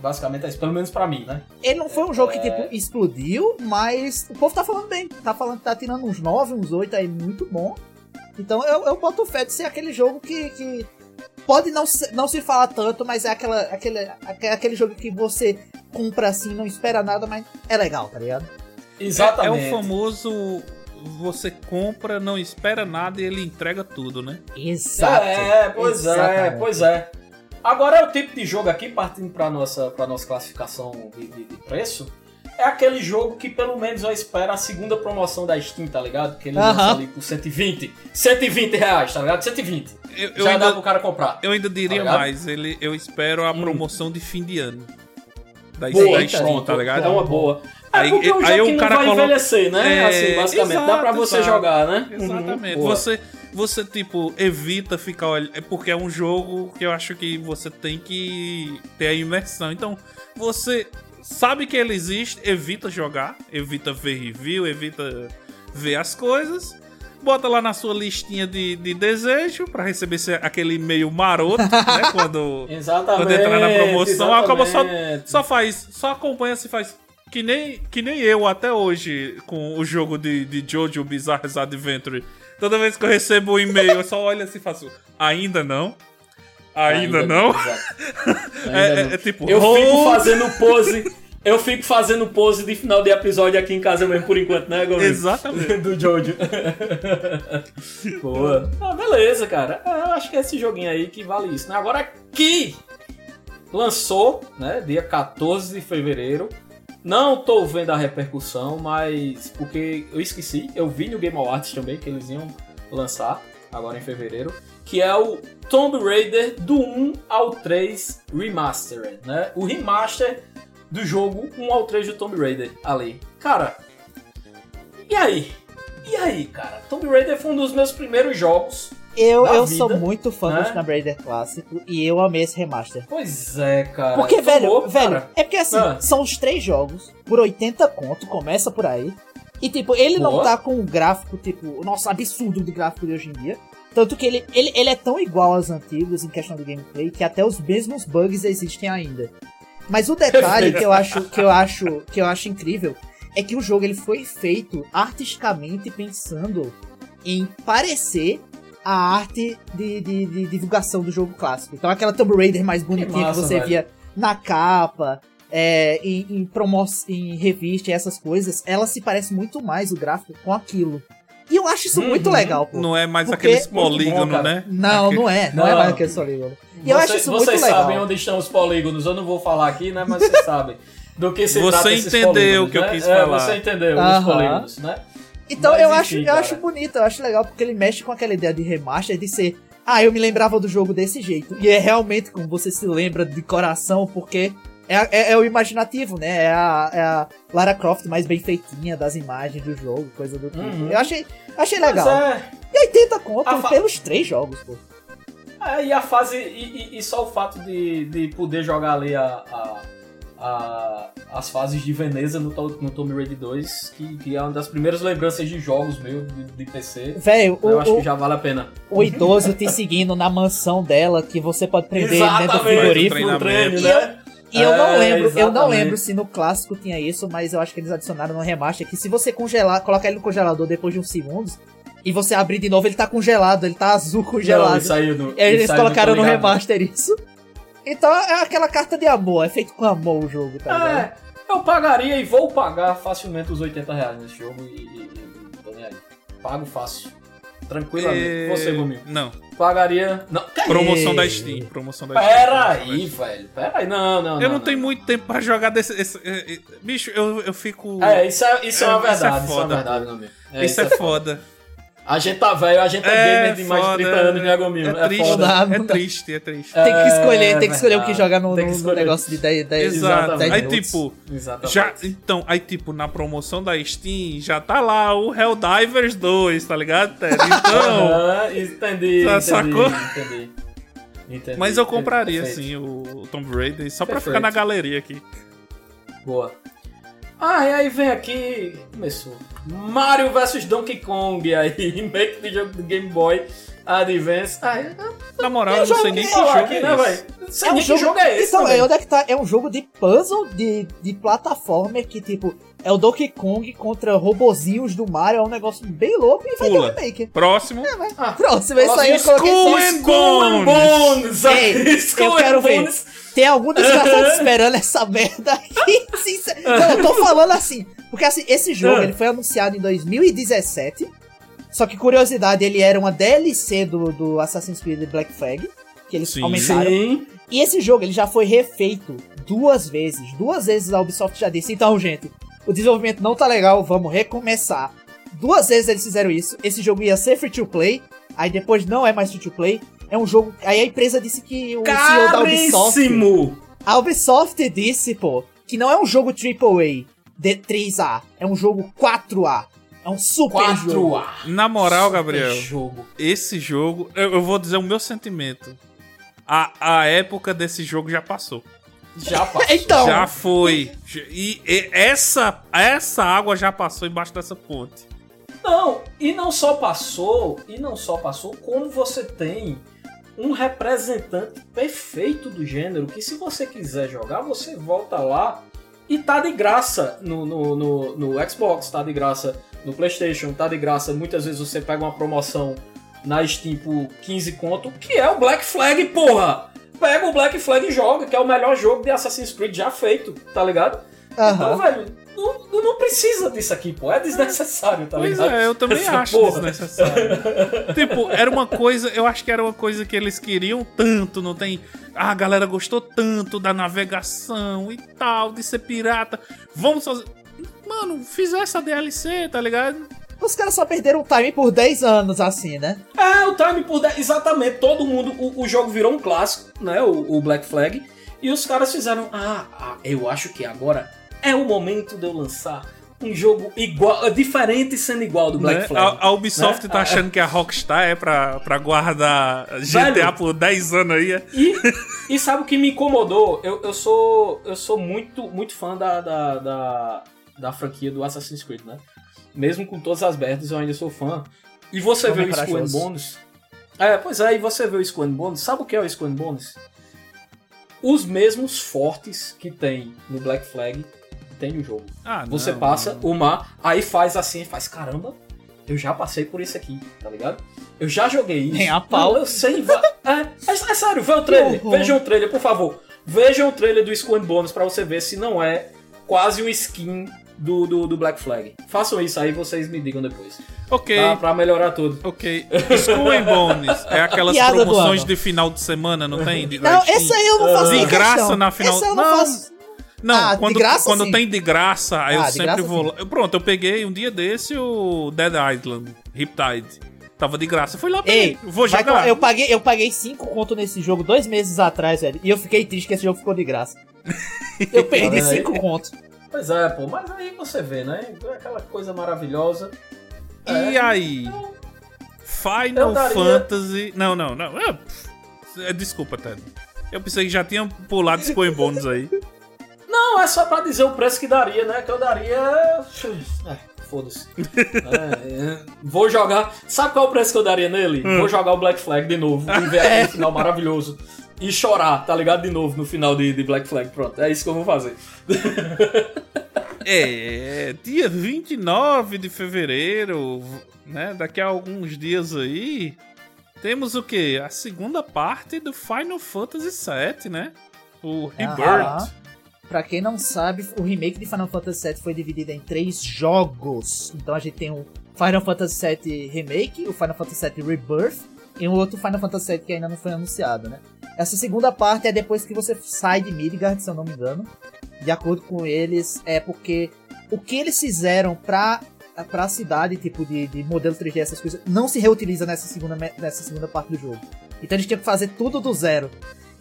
Basicamente é isso, pelo menos pra mim, né? Ele não foi um jogo que, É. tipo, explodiu, mas o povo tá falando bem. Tá falando que tá tirando uns 9, uns 8 aí, muito bom. Então eu, eu boto fé de ser aquele jogo que, que pode não se, não se falar tanto, mas é aquela, aquele, aque- aquele jogo que você compra assim, não espera nada, mas é legal, tá ligado? É, Exatamente. é o famoso. Você compra, não espera nada e ele entrega tudo, né? Exato. É, pois é, Exatamente. pois é. Agora é o tipo de jogo aqui, partindo pra nossa, pra nossa classificação de, de- de preço, é aquele jogo que pelo menos eu espero a segunda promoção da Steam, tá ligado? Que ele Aham. lança ali por 120, 120 reais, tá ligado? 120. Eu, eu Já dá ainda, pro cara comprar. eu ainda diria Tá mais, ele, eu espero a Hum. promoção de fim de ano. Da, Boa, da Steam, pronto, tá ligado? É uma boa. É Aí- porque é um jogo aí o cara vai coloca- envelhecer, né? É, assim, basicamente. Dá pra exato, você exato. jogar, né? Exatamente. Uhum, você, você, tipo, evita ficar olhando. É porque é um jogo que eu acho que você tem que ter a imersão. Então, você sabe que ele existe, evita jogar, evita ver review, evita ver as coisas. Bota lá na sua listinha de, de desejo pra receber aquele e-mail maroto, né? Quando, quando entrar na promoção, acaba só, só faz, só acompanha se faz. Que nem, que nem eu até hoje com o jogo de, de Jojo Bizarre's Adventure. Toda vez que eu recebo um e-mail, eu só olho assim e faço. Ainda não? Ainda, não? exato. Ainda É, é- não. é tipo, Eu fico hold. fazendo pose. Eu fico fazendo pose de final de episódio aqui em casa mesmo por enquanto, né, Gomes? Exatamente. Do Jojo. Boa. Ah, beleza, cara. É, Eu acho que é esse joguinho aí que vale isso, né? Agora aqui lançou, né, dia 14 de fevereiro. Não tô vendo a repercussão, mas porque eu esqueci, eu vi no Game Awards também que eles iam lançar agora em fevereiro, que é o Tomb Raider do 1 ao 3 Remastered, né? O remaster do jogo 1 ao 3 do Tomb Raider ali. Cara, e aí? E aí, cara? Tomb Raider foi um dos meus primeiros jogos. Eu, eu vida, sou muito fã né? do Tomb Raider clássico e eu amei esse remaster. Pois é, cara. Porque, velho, louco, velho, cara. é porque assim, Ah. são os três jogos por 80 conto, começa por aí. E tipo, ele não Boa. tá com um gráfico, tipo, o nosso absurdo de gráfico de hoje em dia. Tanto que ele, ele, ele é tão igual aos antigos em questão do gameplay que até os mesmos bugs existem ainda. Mas o detalhe que eu acho que eu acho que eu acho incrível é que o jogo ele foi feito artisticamente pensando em parecer a arte de, de- de divulgação do jogo clássico. Então aquela Tomb Raider mais bonitinha que, massa, você velho. via na capa, é, em, em, promo em revista e essas coisas, ela se parece muito mais o gráfico com aquilo. E eu acho isso Uhum. muito legal, pô. Não é mais Porque- aqueles polígonos, né? Não, não é. Não, é Não. mais aquele polígono. E eu Você- acho isso muito vocês legal. sabem onde estão os polígonos, eu não vou falar aqui, né? Mas vocês sabem. Do que se Você entendeu polígonos, o que eu né? quis é, falar. Você entendeu, Aham. os polígonos, né? Então Mas eu, enfim, acho, eu cara. acho bonito, eu acho legal, porque ele mexe com aquela ideia de remaster, de ser. Ah, eu me lembrava do jogo desse jeito. E é realmente como você se lembra de coração, porque é, é, é o imaginativo, né? É a, é a Lara Croft mais bem feitinha das imagens do jogo, coisa do tipo. Uhum. Eu achei, achei Mas legal. é, E 80 conto fa- pelos três jogos, pô. é, e a fase. E, e- e só o fato de, de poder jogar ali a, a- a- as fases de Veneza no, no Tomb Raider 2, que, que é uma das primeiras lembranças de jogos meu de, de PC. Velho, o, eu acho o, que já vale a pena. o idoso te seguindo na mansão dela, que você pode prender ele dentro do Exatamente, frigorífico. no treino, E né? E eu não É, lembro, eu não exatamente. lembro se no clássico tinha isso, mas eu acho que eles adicionaram no remaster que se você congelar, colocar ele no congelador depois de uns segundos e você abrir de novo, ele tá congelado, ele tá azul Não, congelado. não- Eles eu não tô colocaram no ligado. remaster isso. Então é aquela carta de amor, é feito com amor o jogo, tá ligado? É, eu pagaria e vou pagar facilmente os 80 reais nesse jogo e, e, e. Pago fácil. Tranquilamente. É, Você, Gominho. Não. Pagaria. Não, Promoção Ei. da Steam. Promoção da Steam. Pera aí, velho. Pera aí. Não, não, Eu não. não tenho muito tempo pra jogar desse. esse- é, é, bicho, eu, eu fico. É, isso é, isso é, É, uma isso é verdade. Isso é, uma foda, verdade, Gominho. É, isso é foda. A gente tá velho, a gente é, gamer de mais de 30 anos, né, Gominho? É triste, foda. É triste, é triste. Tem que escolher, tem que escolher o que jogar no, Tem que no- negócio de 10, 10, Exato. 10 Aí, minutos. tipo, Exatamente. já, então, aí, tipo, na promoção da Steam já tá lá o Helldivers 2, tá ligado, Ted? Então. Entendi, Já entendi, sacou? entendi. Entendi. mas eu compraria, Perfeito. assim, o, Tomb Raider só pra Perfeito. ficar na galeria aqui. Boa. Ah, e aí vem aqui. Começou. Mario vs Donkey Kong, aí, remake do jogo do Game Boy Advance. Ah, eu Na moral, eu não sei nem que jogo aqui, é né, esse. velho? Não sei nem que jogo é esse. Então, também. é, onde é que tá? É um jogo de puzzle de, de plataforma que, tipo, é o Donkey Kong contra robozinhos do Mario. É um negócio bem louco e vai ter um Pula. remake. Próximo. Próximo, esse aí eu coloquei Skull só- and Skull and Bones! Ei, Skull eu and quero ver. Tem algum desgraçado esperando essa merda. Sincer- Não, eu tô falando assim. Porque assim, esse jogo Ah. ele foi anunciado em 2017. Só que curiosidade, ele era uma DLC do, do Assassin's Creed Black Flag. Que eles Sim. aumentaram. Sim. E esse jogo ele já foi refeito duas vezes. Duas vezes a Ubisoft já disse. Então, gente, o desenvolvimento não tá legal, vamos recomeçar. Duas vezes eles fizeram isso. Esse jogo ia ser free to play. Aí depois não é mais free to play. É um jogo. Aí a empresa disse que o CEO da Ubisoft. Caríssimo! A Ubisoft disse, pô, que não é um jogo AAA de 3A. É um jogo 4A. É um super jogo. 4A. Na moral, Gabriel, Jogo. esse jogo, eu, eu vou dizer o meu sentimento. A, a época desse jogo já passou. Já passou. Então, Já foi. E, e essa, essa água já passou embaixo dessa ponte. Não, e não só passou, e não só passou, como você tem um representante perfeito do gênero que se você quiser jogar, você volta lá e tá de graça no, no, no, no Xbox, tá de graça no Playstation, tá de graça. Muitas vezes você pega uma promoção na Steam por 15 conto, que é o Black Flag, porra! Pega o Black Flag e joga, que é o melhor jogo de Assassin's Creed já feito, tá ligado? Então, aham. velho, não, não precisa disso aqui, pô. É desnecessário, tá Pois ligado? é, eu também Essa acho porra. desnecessário. tipo, era uma coisa, eu acho que era uma coisa que eles queriam tanto, não tem. Ah, a galera gostou tanto da navegação e tal, de ser pirata. Vamos fazer. Mano, fizer essa DLC, tá ligado? Os caras só perderam o time por 10 anos, assim, né? É, o time por 10. Exatamente, todo mundo. O, o jogo virou um clássico, né? O, o Black Flag. E os caras fizeram. Ah, ah, eu acho que agora é o momento de eu lançar um jogo igual, diferente sendo igual do Black Né? Flag. A, a Ubisoft né? tá achando que a Rockstar é pra, pra guardar GTA Velho. por 10 anos aí. é? E, e sabe o que me incomodou? Eu, eu sou eu sou muito muito fã da, da, da, da franquia do Assassin's Creed, né? Mesmo com todas as merdas, eu ainda sou fã. E você vê o Skull and corajoso. Bones. É, pois é, e você vê o Skull and Bones. Sabe o que é o Skull and Bones? Os mesmos fortes que tem no Black Flag tem no jogo. Ah, Você não, passa não. o mar, aí faz assim, faz caramba, eu já passei por isso aqui, tá ligado? Eu já joguei isso. Nem a pau. Não, eu sei. va- É, é, é sério, vê o trailer. Vejam o trailer, por favor. Vejam o trailer do Skull Bones pra você ver se não é quase um skin do, do, do Black Flag. Façam isso aí, vocês me digam depois. Ok. Pra, pra melhorar tudo. Ok. Skull and Bones é aquelas Piada promoções de final de semana, não tem? De, Não, esse aí eu não faço De graça questão. na final- Esse eu não, Não, faço. Não, Ah, de quando, graça, quando sim. tem de graça, aí Ah, eu de sempre graça, vou lá. Eu- Pronto, eu peguei um dia desse o Dead Island, Riptide. Tava de graça. Fui lá, peguei. Ei, Vou jogar. com- eu paguei eu paguei 5 conto nesse jogo dois meses atrás, velho. E eu fiquei triste que esse jogo ficou de graça. Eu perdi Tá? 5 conto. Pois é, pô, mas aí você vê, né? Aquela coisa maravilhosa. E aí? Final Eu daria- Fantasy. Não, não, não. É, é, desculpa, Ted. Eu pensei que já tinha pulado and Bones aí. Não, é só pra dizer o preço que daria, né? Que eu daria. É, foda-se. É, é, vou jogar. Sabe qual é o preço que eu daria nele? Vou jogar o Black Flag de novo e ver aquele final maravilhoso. E chorar, tá ligado? De novo no final de, de Black Flag. Pronto, é isso que eu vou fazer. É, dia 29 de fevereiro, né? Daqui a alguns dias aí, temos o quê? A segunda parte do Final Fantasy VII, né? O Rebirth. Ah, Pra quem não sabe, o remake de Final Fantasy VII foi dividido em três jogos. Então a gente tem o Final Fantasy VII Remake, o Final Fantasy VII Rebirth e um outro Final Fantasy VII que ainda não foi anunciado, né? Essa segunda parte é depois que você sai de Midgard, se eu não me engano. De acordo com eles, é porque o que eles fizeram pra, pra cidade, tipo de, de modelo 3D, essas coisas, não se reutiliza nessa segunda, nessa segunda parte do jogo. Então eles tinham que fazer tudo do zero.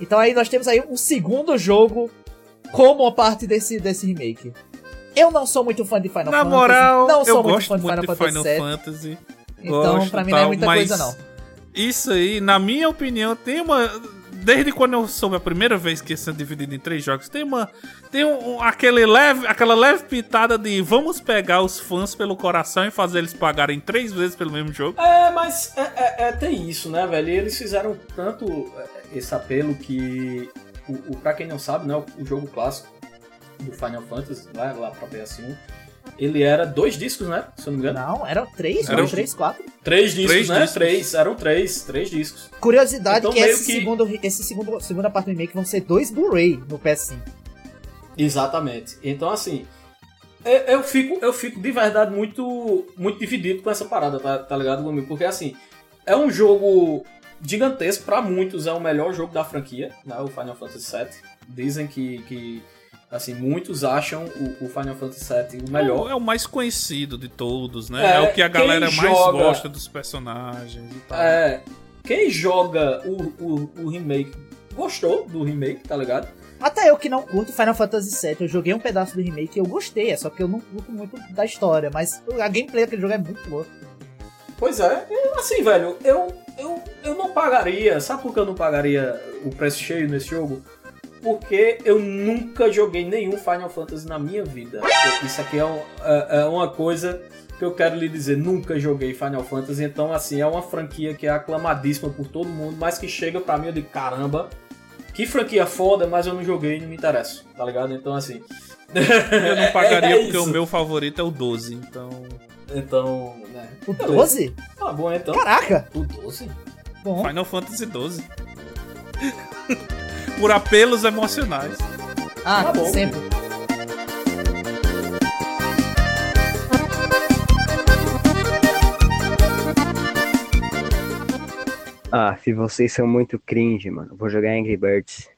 Então aí nós temos aí um segundo jogo como a parte desse, desse remake. Eu não sou muito fã de Final Na Fantasy. moral, não eu sou muito gosto fã de muito Final de Final Fantasy. Fantasy. Então, gosto pra mim e não é tal, muita coisa, não. Isso aí, na minha opinião, tem uma. Desde quando eu soube a primeira vez que ia ser dividido em três jogos, tem uma. Tem um, um- aquele leve, aquela leve pitada de vamos pegar os fãs pelo coração e fazer eles pagarem três vezes pelo mesmo jogo. É, mas é, é- é, tem isso, né, velho? E eles fizeram tanto é, esse apelo que, o, o, pra quem não sabe, né, o, o jogo clássico do Final Fantasy, lá, lá pra PS1, ele era dois discos, né? Se eu não me engano. Não, eram três, Eram- três, quatro. Três discos, Três né? discos. Três, eram três, três discos. Curiosidade Então, que, esse que- segundo, esse segundo, segunda parte do remake vão ser dois Blu-ray no PS5. Exatamente. Então, assim, eu, eu fico, eu fico de verdade muito, muito dividido com essa parada, tá, tá ligado, comigo? Porque, assim, é um jogo gigantesco, pra muitos é o melhor jogo da franquia, né? O Final Fantasy VII. Dizem que, que assim, muitos acham o, o Final Fantasy VII o melhor. É o mais conhecido de todos, né? É, É, o que a galera mais joga- gosta dos personagens e tal. É, quem joga o, o, o remake gostou do remake, tá ligado? Até eu que não curto Final Fantasy VII, eu joguei um pedaço do remake e eu gostei, é só que eu não curto muito da história, mas a gameplay daquele jogo é muito boa. Pois é, assim, velho, eu, eu, eu não pagaria. Sabe por que eu não pagaria o preço cheio nesse jogo? Porque eu nunca joguei nenhum Final Fantasy na minha vida. Isso aqui é, um- é- é uma coisa que eu quero lhe dizer. Nunca joguei Final Fantasy, então, assim, é uma franquia que é aclamadíssima por todo mundo, mas que chega pra mim eu digo, caramba, que franquia foda, mas eu não joguei e não me interessa, tá ligado? Então, assim. Eu não pagaria é porque isso. o meu favorito é o 12, então. Então, O Beleza. 12? Tá bom, então. Caraca! O 12? Bom, Final Fantasy 12. Por apelos emocionais. ah, tá bom. sempre. Ah, se vocês são muito cringe, mano. Vou jogar Angry Birds.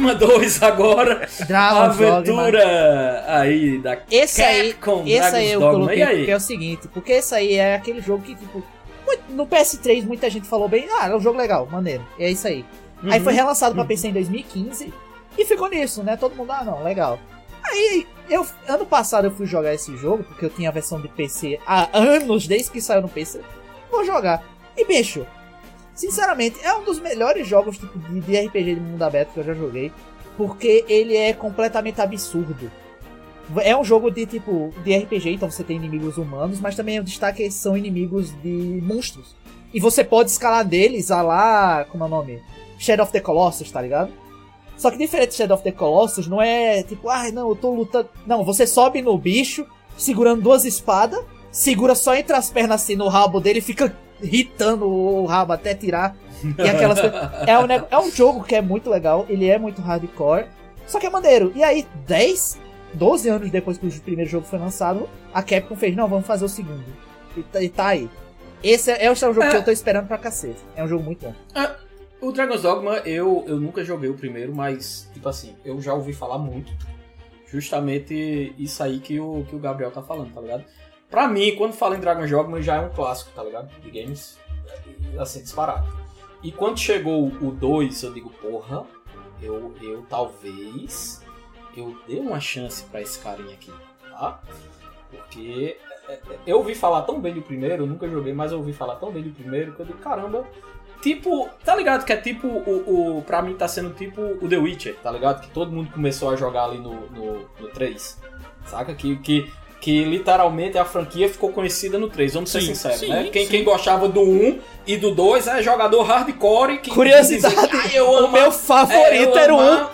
Dogma 2 agora. Dragon's Dogma. Aventura aí da Esse aí, Capcom, esse Dragon's aí eu Dogma. coloquei aí? porque é o seguinte, porque esse aí é aquele jogo que, tipo, muito- no PS3 muita gente falou bem, ah, é um jogo legal, maneiro, e é isso aí. Aí Uhum. foi relançado pra PC em 2015 e ficou nisso, né? Todo mundo, ah, não, legal. Aí, eu, ano passado eu fui jogar esse jogo, porque eu tinha a versão de PC há anos, desde que saiu no PC. Vou jogar. E, bicho, sinceramente, é um dos melhores jogos tipo, de, de RPG de mundo aberto que eu já joguei, porque ele é completamente absurdo. É um jogo de tipo de RPG, então você tem inimigos humanos, mas também o destaque é são inimigos de monstros. E você pode escalar deles a lá, como é o nome? Shadow of the Colossus, tá ligado? Só que diferente de Shadow of the Colossus, não é tipo, ai não, eu tô lutando. Não, você sobe no bicho, segurando duas espadas, segura só entre as pernas assim no rabo dele e fica irritando o rabo até tirar. E aquelas. É um, é um jogo que é muito legal, ele é muito hardcore, só que é maneiro. E aí, 10, 12 anos depois que o primeiro jogo foi lançado, a Capcom fez, não, vamos fazer o segundo. E tá, e tá aí. Esse é, é o jogo É. que eu tô esperando pra cacete. É um jogo muito bom. O Dragon's Dogma, eu, eu nunca joguei o primeiro, mas, tipo assim, eu já ouvi falar muito. Justamente isso aí que o, que o Gabriel tá falando, tá ligado? Pra mim, quando fala em Dragon's Dogma, já é um clássico, tá ligado? De games, assim, disparado. E quando chegou o 2, eu digo, porra, eu, eu talvez eu dê uma chance pra esse carinha aqui, tá? Porque é, é, eu ouvi falar tão bem do primeiro, eu nunca joguei, mas eu ouvi falar tão bem do primeiro que eu digo, caramba, tipo. Tá ligado? Que é tipo o, o. Pra mim tá sendo tipo o The Witcher, tá ligado? Que todo mundo começou a jogar ali no, no, no 3. Saca? Que, que, que literalmente a franquia ficou conhecida no 3, vamos ser Sim, sinceros, sim, né? Quem, quem gostava do 1 e do 2 é jogador hardcore que. Curiosidade, dizia, "Ah, o meu favorito é, eu era o 1. ama-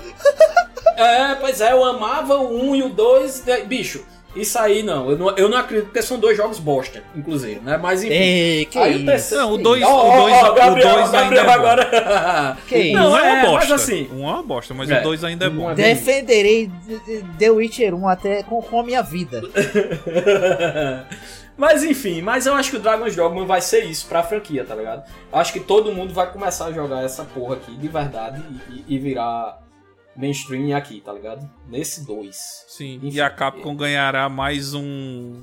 É, pois é, eu amava o 1 e o 2. né? Bicho, isso aí não. Eu não, eu não acredito porque são dois jogos bosta, inclusive, né? Mas enfim. Ei, que Aí o isso? terceiro- Não, o dois- Ó, o ó, dois- ó, o Gabriel, dois ainda Gabriel é bom. Que agora. isso? Não, é uma É, bosta. mas assim- Um é uma bosta, mas É. o 2 ainda é bom. É bem- Defenderei de- de- The Witcher 1 até com, com a minha vida. mas enfim, mas eu acho que o Dragon's Dogma vai ser isso pra franquia, tá ligado? Eu acho que todo mundo vai começar a jogar essa porra aqui de verdade e, e- e virar mainstream aqui, tá ligado? Nesse 2. Sim, Enfim. e a Capcom ganhará mais um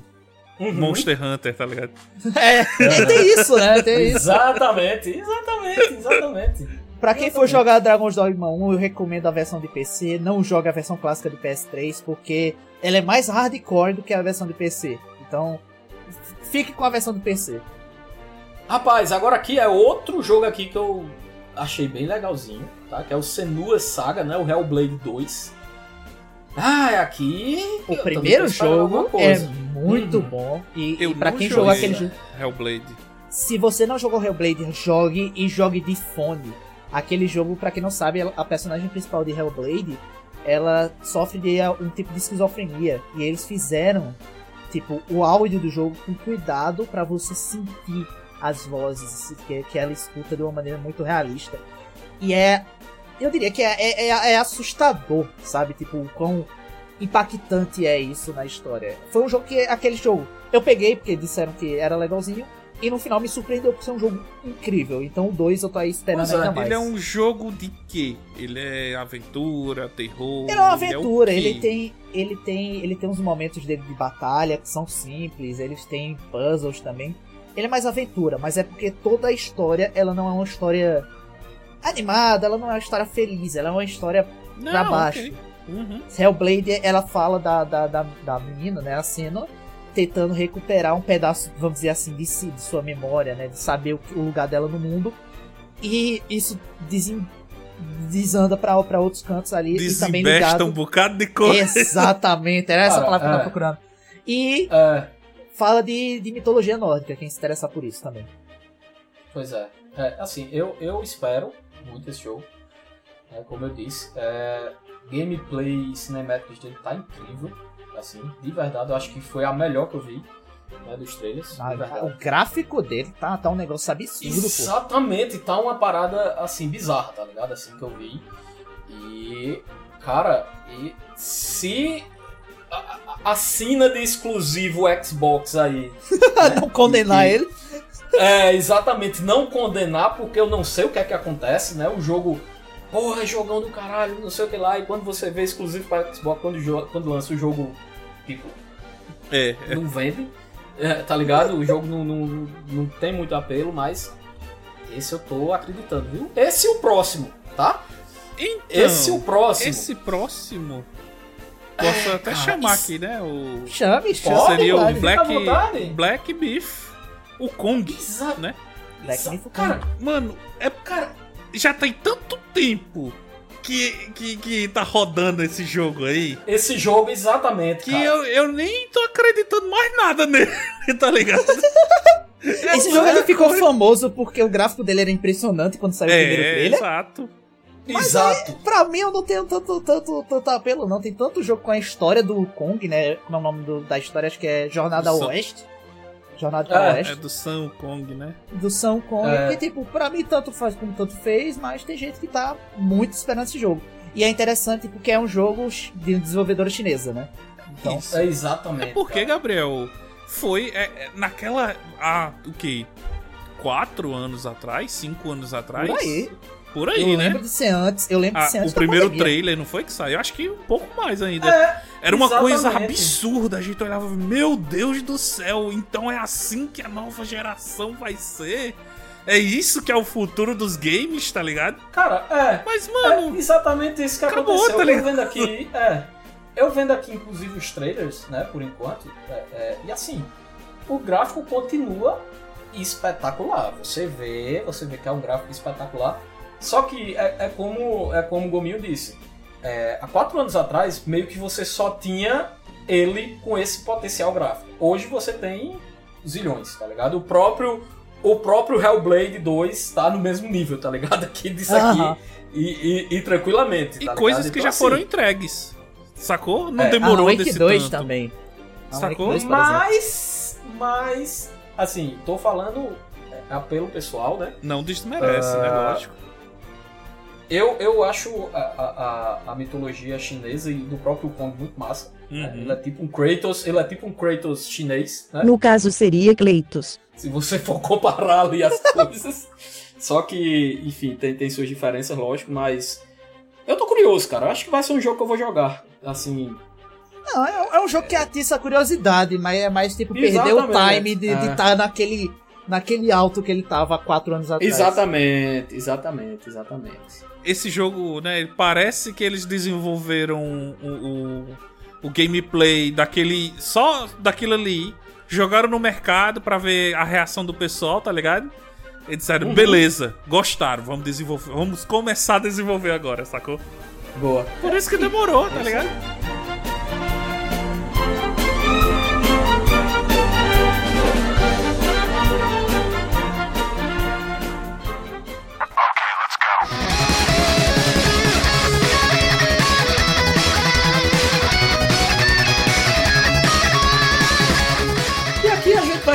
Uhum. Monster Hunter, tá ligado? É, é, tem isso, né? Tem isso. Exatamente, exatamente, exatamente. Pra quem for jogar Dragon's Dogma 1, eu recomendo a versão de PC. Não jogue a versão clássica de PS3, porque ela é mais hardcore do que a versão de PC. Então, fique com a versão de PC. Rapaz, agora aqui é outro jogo aqui que eu achei bem legalzinho, tá? Que é o Senua Saga, né? O Hellblade 2. Ah, é aqui. O eu primeiro jogo é muito Uhum. bom. E, Eu e pra quem jogou aquele jogo. Hellblade. Se você não jogou Hellblade, jogue e jogue de fone. Aquele jogo, pra quem não sabe, a personagem principal de Hellblade, ela sofre de ah, um tipo de esquizofrenia. E eles fizeram, tipo, o áudio do jogo com cuidado pra você sentir as vozes que, que ela escuta de uma maneira muito realista. E é. Eu diria que é, é, é- é assustador, sabe? Tipo, o quão impactante é isso na história. Foi um jogo que. Aquele jogo. Eu peguei porque disseram que era legalzinho. E no final me surpreendeu por ser um jogo incrível. Então o 2 eu tô aí esperando Pois é, ainda mais. Ele é um jogo de quê? Ele é aventura, terror? Ele é uma aventura, quê? ele tem, ele tem, ele tem uns momentos dele de batalha que são simples, eles têm puzzles também. Ele é mais aventura, mas é porque toda a história, ela não é uma história animada, ela não é uma história feliz, ela é uma história Não, pra baixo. ok. Uhum. Hellblade, ela fala da, da, da, da menina, né, a Senna, tentando recuperar um pedaço, vamos dizer assim, de si, de sua memória, né, de saber o, o lugar dela no mundo. E isso desen, desanda pra, pra outros cantos ali e também Desembesta ligado... um bocado de coisa. Exatamente, era essa palavra que eu é. tava procurando. E É, fala de, de mitologia nórdica, quem se interessar por isso também. pois é. É, assim, eu, eu espero muito esse jogo. É, como eu disse, é, gameplay cinemáticos dele tá incrível. Assim, de verdade, eu acho que foi a melhor que eu vi né, dos trailers. Ah, o gráfico dele tá, tá um negócio absurdo, pô. Exatamente, tá uma parada assim bizarra, tá ligado? Assim que eu vi. E, cara, e se a, a, a sina de exclusivo Xbox aí. Não condenar E- ele. É, exatamente, não condenar, porque eu não sei o que é que acontece, né? O jogo, porra, é jogão do caralho, não sei o que lá, e quando você vê exclusivo para Xbox, quando, quando lança o jogo, tipo, É, é. não vende, é, tá ligado? O jogo não, não, não tem muito apelo, mas esse eu tô acreditando, viu? Esse e o próximo, tá? Então, Esse e o próximo. Esse próximo. Posso até cara, chamar isso- aqui, né? O. Chame, chame. Seria pode. o Black. Black Beef. O Kong, Exato. né? Myth Cara, Mano, é. Cara, já tem tanto tempo que, que, que tá rodando esse jogo aí. esse jogo, exatamente. Que cara. eu, eu nem tô acreditando mais nada nele, tá ligado? Esse jogo ele ficou famoso porque o gráfico dele era impressionante quando saiu o primeiro É, trailer. exato. Exato. Pra mim eu não tenho tanto, tanto, tanto apelo, não. Tem tanto jogo com a história do Kong, né? Como é o nome do- da história? Acho que é Jornada ao Oeste. Jornada ao É, Oeste. É do Sun Kong, né? Do São Kong. É. Que, tipo, pra mim tanto faz como tanto fez, mas tem gente que tá muito esperando esse jogo. E é interessante porque é um jogo de desenvolvedora chinesa, né? Então, Isso. É exatamente. É porque, cara. Gabriel, foi é, é, naquela. Ah, o quê? Quatro anos atrás? Cinco anos atrás? por aí. Por eu aí, né? lembro de ser antes. Eu lembro Ah, de ser antes o da primeiro pandemia. trailer, não foi que saiu? Acho que um pouco mais ainda. É, Era uma coisa exatamente. absurda. A gente olhava, meu Deus do céu, então é assim que a nova geração vai ser? É isso que é o futuro dos games, tá ligado? Cara, é. Mas, É mano, exatamente isso que Acabou, aconteceu. tá eu vendo aqui, é. Eu vendo aqui, inclusive, os trailers, né, por enquanto. é, é, e assim, o gráfico continua espetacular. Você vê, você vê que é um gráfico espetacular. Só que é, é como é como o Gominho disse. É, há quatro anos atrás, meio que você só tinha ele com esse potencial gráfico. Hoje você tem zilhões, tá ligado? O próprio o próprio Hellblade 2 tá no mesmo nível, tá ligado? Aqui disso aqui. E, e- e tranquilamente. E tá coisas ligado? que Então, já foram assim, entregues. Sacou? Não É, demorou Alan Wake desse 2 tanto. também. Wake Sacou? 2, por exemplo. Mas, mas, assim, tô falando é, apelo pessoal, né? Não desmerece, Ah, né? Lógico. Eu, eu acho a, a, a- mitologia chinesa e do próprio Kong muito massa. né? Uhum. Ele é tipo um Kratos, ele é tipo um Kratos chinês, né? No caso seria Cleitos. Se você for comparar ali as coisas. Só que, enfim, tem, tem suas diferenças, lógico, mas. Eu tô curioso, cara. Eu acho que vai ser um jogo que eu vou jogar. Assim. Não, é, é um jogo que atiça a curiosidade, mas é mais tipo perder o Exatamente. time de É. estar naquele, naquele alto que ele tava há quatro anos atrás. Exatamente, exatamente, exatamente. Esse jogo, né? Parece que eles desenvolveram o, o, o gameplay daquele. Só daquilo ali. Jogaram no mercado pra ver a reação do pessoal, tá ligado? E disseram, Uhum. beleza, gostaram, vamos desenvolver. Vamos começar a desenvolver agora, sacou? Boa. Por isso que demorou, tá ligado?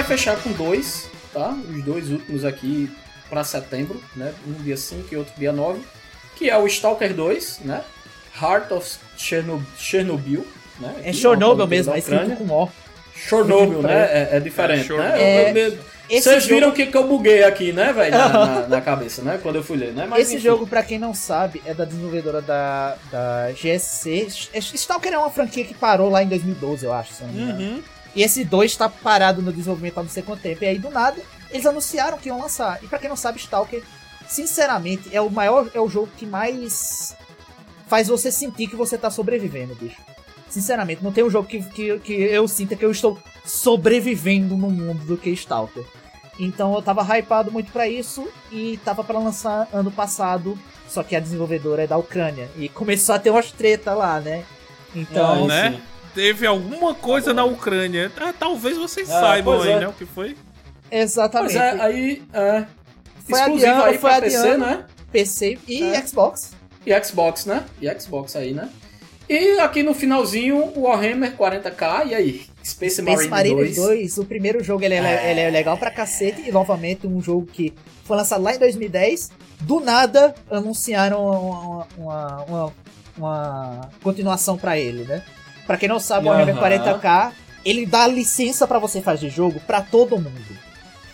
Fechar com dois, tá? Os dois últimos aqui pra setembro, né? Um dia 5 e outro dia 9. Que é o Stalker 2, né? Heart of Chernob- Chernobyl, né? É Aqui, Chernobyl mesmo, é escrito com O. Chernobyl, né? É, é diferente, É, né? É, Eu- eu- esse Vocês jogo- viram o que, que eu buguei aqui, né, velho? Na, na- na cabeça, né? Quando eu fui ler, né? Mas, Esse enfim. jogo, pra quem não sabe, é da desenvolvedora da, da GSC. Stalker é uma franquia que parou lá em 2012, eu acho, se não me engano. Uhum. E esse 2 tá parado no desenvolvimento há não sei quanto tempo. E aí, do nada, eles anunciaram que iam lançar. E pra quem não sabe, Stalker, sinceramente, é o maior, é o jogo que mais faz você sentir que você tá sobrevivendo, bicho. Sinceramente, não tem um jogo que, que, que eu sinta que eu estou sobrevivendo no mundo do que Stalker. Então eu tava hypado muito pra isso e tava pra lançar ano passado, só que a desenvolvedora é da Ucrânia. E começou a ter umas treta lá, né? Então, Ah, né? sim. Teve alguma coisa na Ucrânia. Ah, talvez vocês Ah, saibam aí, é. né? O que foi? exatamente. Pois é, aí. É, Foi exclusivo adiando, aí foi pra PC, adiando. né? PC e É. Xbox. E Xbox, né? E Xbox aí, né? E aqui no finalzinho, o Warhammer 40k, e aí? Space, Space Marine, Marine 2. 2. o primeiro jogo ele é, ele é legal pra cacete e novamente um jogo que foi lançado lá em 2010. Do nada anunciaram uma, uma, uma, uma continuação pra ele, né? Pra quem não sabe, o Warhammer Aham. 40k ele dá licença pra você fazer jogo pra todo mundo.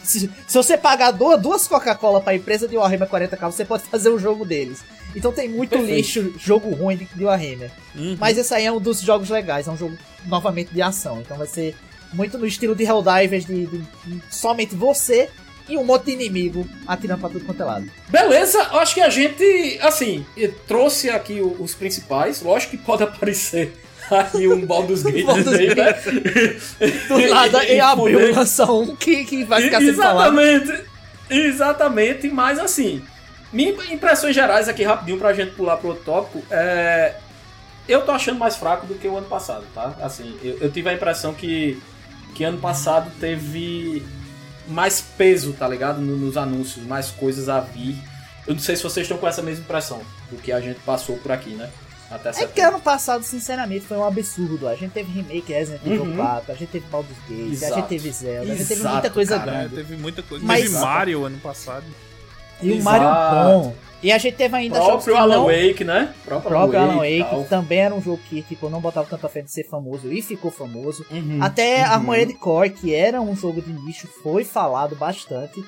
Se, se você pagar duas, duas Coca-Cola pra empresa de Warhammer 40k, você pode fazer um jogo deles. Então tem muito Perfeito. lixo, jogo ruim de, de Warhammer. Uhum. Mas esse aí é um dos jogos legais, é um jogo novamente de ação. Então vai ser muito no estilo de Helldivers, de, de- de somente você e um monte de inimigo atirando pra tudo quanto é lado. Beleza, acho que a gente, assim, trouxe aqui os principais. Lógico que pode aparecer aí um Baldur's Gate Baldur's né? Do nada, em abril lança um que, que vai ficar sem falar. Exatamente, exatamente, mas assim, minhas impressões gerais aqui rapidinho pra gente pular pro outro tópico, é... Eu tô achando mais fraco do que o ano passado, tá? Assim, eu, eu tive a impressão que, que ano passado teve mais peso, tá ligado? No- Nos anúncios, mais coisas a vir. Eu não sei se vocês estão com essa mesma impressão do que a gente passou por aqui, né? Até É que ano passado, sinceramente, foi um absurdo. A gente teve remake Resident Evil Uhum. 4, a gente teve Baldur's Gate, a Exato. gente teve Zelda, a gente teve Exato, muita coisa cara. Grande. teve muita coisa. Mas- Teve Mario ano passado. E o Exato. Mario bom. E a gente teve ainda jogos que próprio Alan não... Wake, né? O próprio Alan Wake, e tal. também era um jogo que tipo, não botava tanta fé de ser famoso e ficou famoso. Uhum, Até uhum. Armored Core, que era um jogo de nicho, foi falado bastante.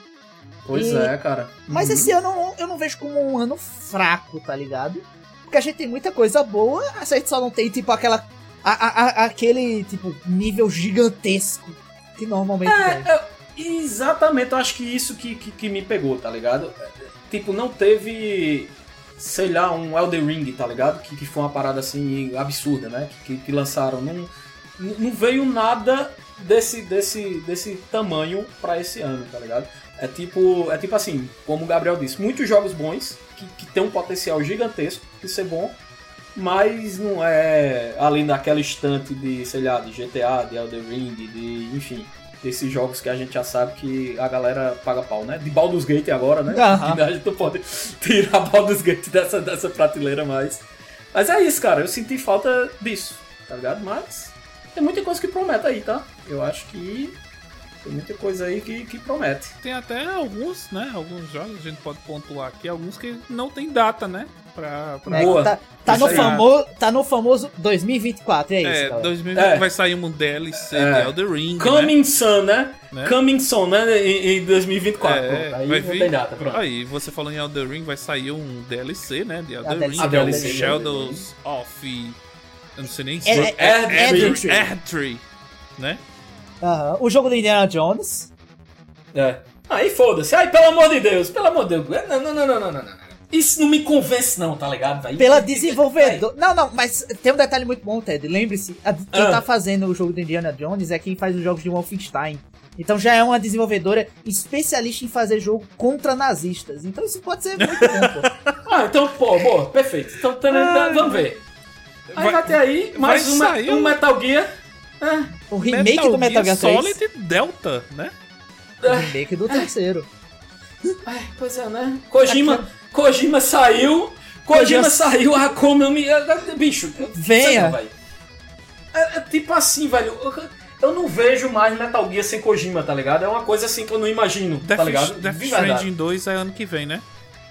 Pois E- é, cara. Mas Uhum. esse ano eu não- eu não vejo como um ano fraco, tá ligado? Porque a gente tem muita coisa boa, a gente só não tem, tipo, aquela. a- a- a- aquele, tipo, nível gigantesco que normalmente tem. É, eu- exatamente, eu acho que isso que, que, que me pegou, tá ligado? É, Tipo, não teve, sei lá, um Elden Ring, tá ligado? Que, que foi uma parada assim absurda, né? Que, que lançaram num. n- não veio nada desse, desse, desse tamanho pra esse ano, tá ligado? É tipo, é tipo assim, como o Gabriel disse, muitos jogos bons que, que tem um potencial gigantesco de ser bom, mas não é além daquela estante de, sei lá, de GTA, de Elden Ring, de, enfim, desses jogos que a gente já sabe que a galera paga pau, né? De Baldur's Gate agora, né? Aham. A gente não pode tirar Baldur's Gate dessa, dessa prateleira mais. Mas é isso, cara, eu senti falta disso, tá ligado? Mas tem muita coisa que promete aí, tá? Eu acho que tem muita coisa aí que, que promete. Tem até alguns, né? Alguns jogos, a gente pode pontuar aqui, alguns que não tem data, né? Pra, pra... É, Boa. tá, tá Isso no aí. famoso, tá no famoso 2024, é isso, É, galera. 2020 É. vai sair um DLC É. de Elder Ring, né? Coming Soon, né? Né? Coming Soon, né? Em, em 2024. É, Pronto, aí vir. tem data, pronto. Aí, você falou em Elder Ring, vai sair um DLC, né? De Elder DLC. Ring, é o DLC. Shadows of... Eu não sei nem se... É- é- Erdtree. Erdtree, né? Aham. O jogo do Indiana Jones. É. Aí foda-se. Aí, pelo amor de Deus, pelo amor de Deus. Não, não, não, não, não, não. não. Isso não me convence, não, tá ligado? Pela desenvolvedora. Não, não, mas tem um detalhe muito bom, Ted. Lembre-se, a- quem Ah. tá fazendo o jogo do Indiana Jones é quem faz os jogos de Wolfenstein. Então já é uma desenvolvedora especialista em fazer jogo contra nazistas. Então isso pode ser muito bom, pô. Ah, então, pô, boa, perfeito. Então, tá- tá- vamos ver. Aí vai, Vai- ter aí mais uma, sair um um- Metal Gear. É, O remake do Metal Gear 3. Solid Delta, né? O remake do terceiro. é, pois é, né? Kojima, Kojima saiu. Kojima saiu, a. Bicho, eu- Venha. sei não, velho. É, é tipo assim, velho. eu- não vejo mais Metal Gear sem Kojima, tá ligado? É uma coisa assim que eu não imagino, Death, tá ligado? Death. Stranding 2 é ano que vem, né?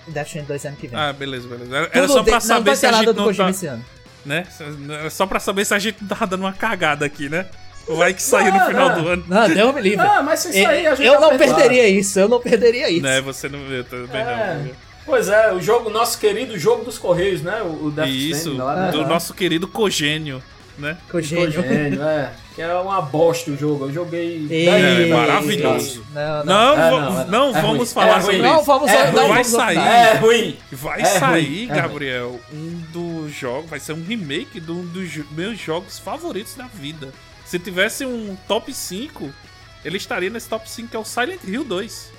Death Stranding 2 ano que vem. Ah, beleza, beleza. Era, Tudo só pra de- não saber vai se a nada gente do não Kojima tá... esse ano. Né? Era Só pra saber se a gente tava dando uma cagada aqui, né? Vai que saiu no Não, final não. do ano. Não, Deus me livre. Ah, mas isso aí a gente eu não perderia isso, eu não perderia isso. Né, você não viu também É. não. Pois é, o jogo, nosso querido jogo dos Correios, né? O, o Death Isso, lá, né? do nosso querido Cogênio, né? Cogênio. Cogênio, é. Que é uma bosta o jogo. Eu joguei. Ei, 10 É, maravilhoso. Não, não. É, é. É vamos ruim. falar É sobre ruim. Não, isso. vamos, É não. Vai sair. É ruim. Vai É sair, ruim, é Gabriel, um dos jogos, vai ser um remake de um dos meus jogos favoritos da vida. Se tivesse um top 5, ele estaria nesse top 5, que é o Silent Hill 2.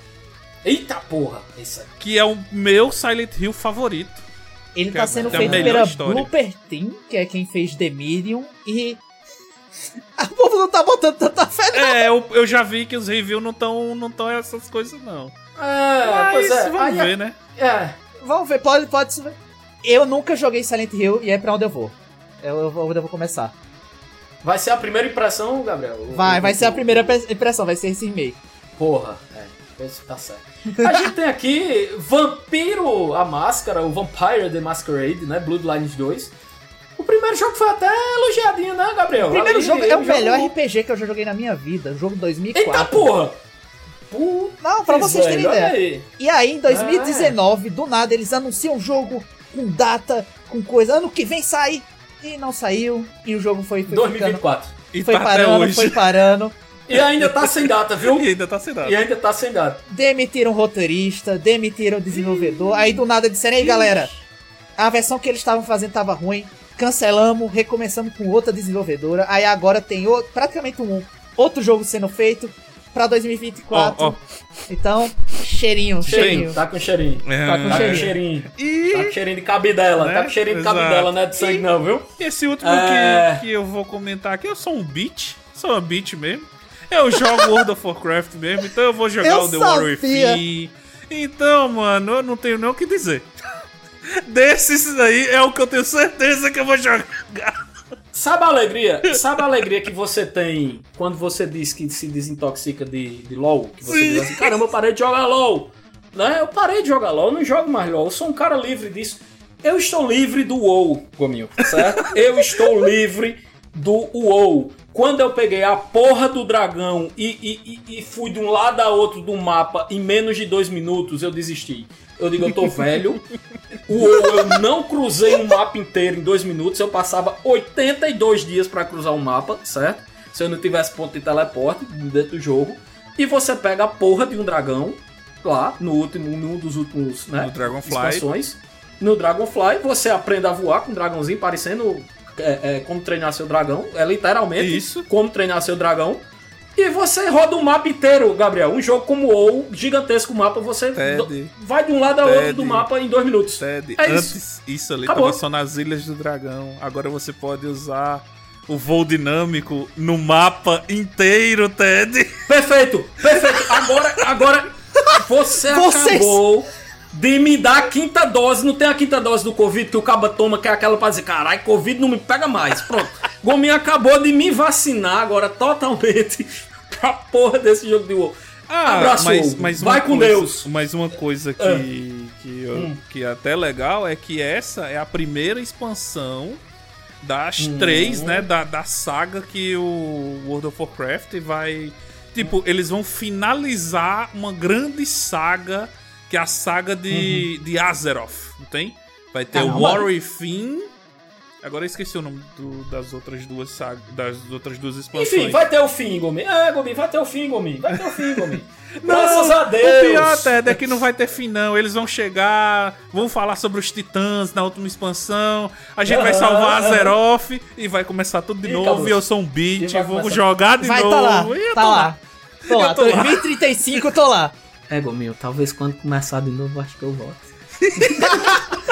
Eita porra. Isso aí. Que é o meu Silent Hill favorito. Ele tá é sendo feito pela história. Blooper Team, que é quem fez The Medium, e. A povo não tá botando tanta fé, não. É, eu, eu já vi que os reviews não estão não tão essas coisas, não. É, Mas pois é. vamos Aí, ver, né? É. Vamos ver, pode, pode ser. Eu nunca joguei Silent Hill e é pra onde eu vou. Vou- onde eu vou começar. Vai ser a primeira impressão, Gabriel? Vai, vai ser a primeira impressão, vai ser esse remake. Porra, é. Isso tá certo. A gente tem aqui Vampiro a Máscara, o Vampire the Masquerade, né? Bloodlines 2. O primeiro jogo foi até elogiadinho, né, Gabriel? O primeiro Ali, jogo é o jogo- melhor RPG que eu já joguei na minha vida. Jogo 2004. Eita porra! Puta, Não, pra vocês terem ideia. aí. E aí, em 2019, do nada, eles anunciam um jogo com data, com coisa. Ano que vem sai. E não saiu. E o jogo foi, foi ficando. 2024. E Foi tá até parando, hoje. foi parando. E ainda tá sem data, viu? E ainda tá sem nada. E ainda tá sem data. Demitiram o roteirista, demitiram o desenvolvedor. Aí do nada disseram, ei galera, a versão que eles estavam fazendo tava ruim. Cancelamos, recomeçamos com outra desenvolvedora. Aí agora tem o- praticamente um outro jogo sendo feito pra 2024. Ó, ó. Então, cheirinho, cheirinho. Tá com cheirinho. É. Tá com Tá com cheirinho. cheirinho. E Tá com cheirinho de cabidela. Né? Tá com cheirinho de Exato. cabidela, não é de sangue não, viu? esse último É. que, que eu vou comentar aqui, eu sou um beat. Sou um beat mesmo. Eu jogo World of Warcraft mesmo, então eu vou jogar Eu o The Warrior sabia. Free. Então, mano, eu não tenho nem o que dizer. Desses aí é o que eu tenho certeza que eu vou jogar. Sabe a alegria? Sabe a alegria que você tem quando você diz que se desintoxica de, de LOL? Que você Sim. diz assim, caramba, eu parei de jogar LOL. Né? Eu parei de jogar LOL, eu não jogo mais LOL. Eu sou um cara livre disso. Eu estou livre do WoW, Gominho, certo? Eu estou livre do WoW. Quando eu peguei a porra do dragão e, e- e- e fui de um lado a outro do mapa em menos de dois minutos, eu desisti. Eu digo, eu tô velho. Eu não cruzei um mapa inteiro em dois minutos. Eu passava 82 dias pra cruzar um mapa, certo? Se eu não tivesse ponto de teleporte dentro do jogo. E você pega a porra de um dragão lá no último, num dos últimos, né? No Dragonfly. expansões. No Dragonfly, você aprende a voar com um dragãozinho parecendo é, é como treinar seu dragão. É literalmente Isso. como treinar seu dragão. E você roda o mapa inteiro, Gabriel. Um jogo como o WoW, gigantesco mapa, você Ted. vai de um lado ao outro do mapa em dois minutos. Ted, É antes isso. isso, ali Acabou. tava só nas Ilhas do Dragão. Agora você pode usar o voo dinâmico no mapa inteiro, Ted. Perfeito, perfeito. Agora, agora você Vocês- acabou de me dar a quinta dose. Não tem a quinta dose do Covid que o caba toma, que é aquela pra dizer, carai, Covid não me pega mais. Pronto. Gominho acabou de me vacinar agora totalmente pra porra desse jogo de WoW. Abraço, Ah, mas, WoW. mas Vai com coisa- Deus. Mas uma coisa que, Ah. que, eu- Hum. que é até legal é que essa é a primeira expansão das Hum. três, né? Da, da saga que o World of Warcraft vai. Tipo, eles vão finalizar uma grande saga que é a saga de, de Azeroth, não tem? Vai ter o Caramba. War Within. Agora eu esqueci o nome do- das outras duas sagas, das outras duas expansões. Enfim, vai ter o fim, Gominho. É, Gominho, vai ter o fim, Gominho. Vai ter o fim, Gominho. Graças a Deus. O pior, Ted, é que não vai ter fim, não. Eles vão chegar, vão falar sobre os titãs na última expansão. A gente vai Aham, salvar aham. Azeroth e vai começar tudo de Ih, novo. acabou. E eu sou um E beat, vai vou começar. jogar de Vai novo. tá lá, E eu tá tô lá. Tô lá, Eu tô lá. 2035 eu tô lá. É, Gominho, talvez quando começar de novo, acho que eu volto.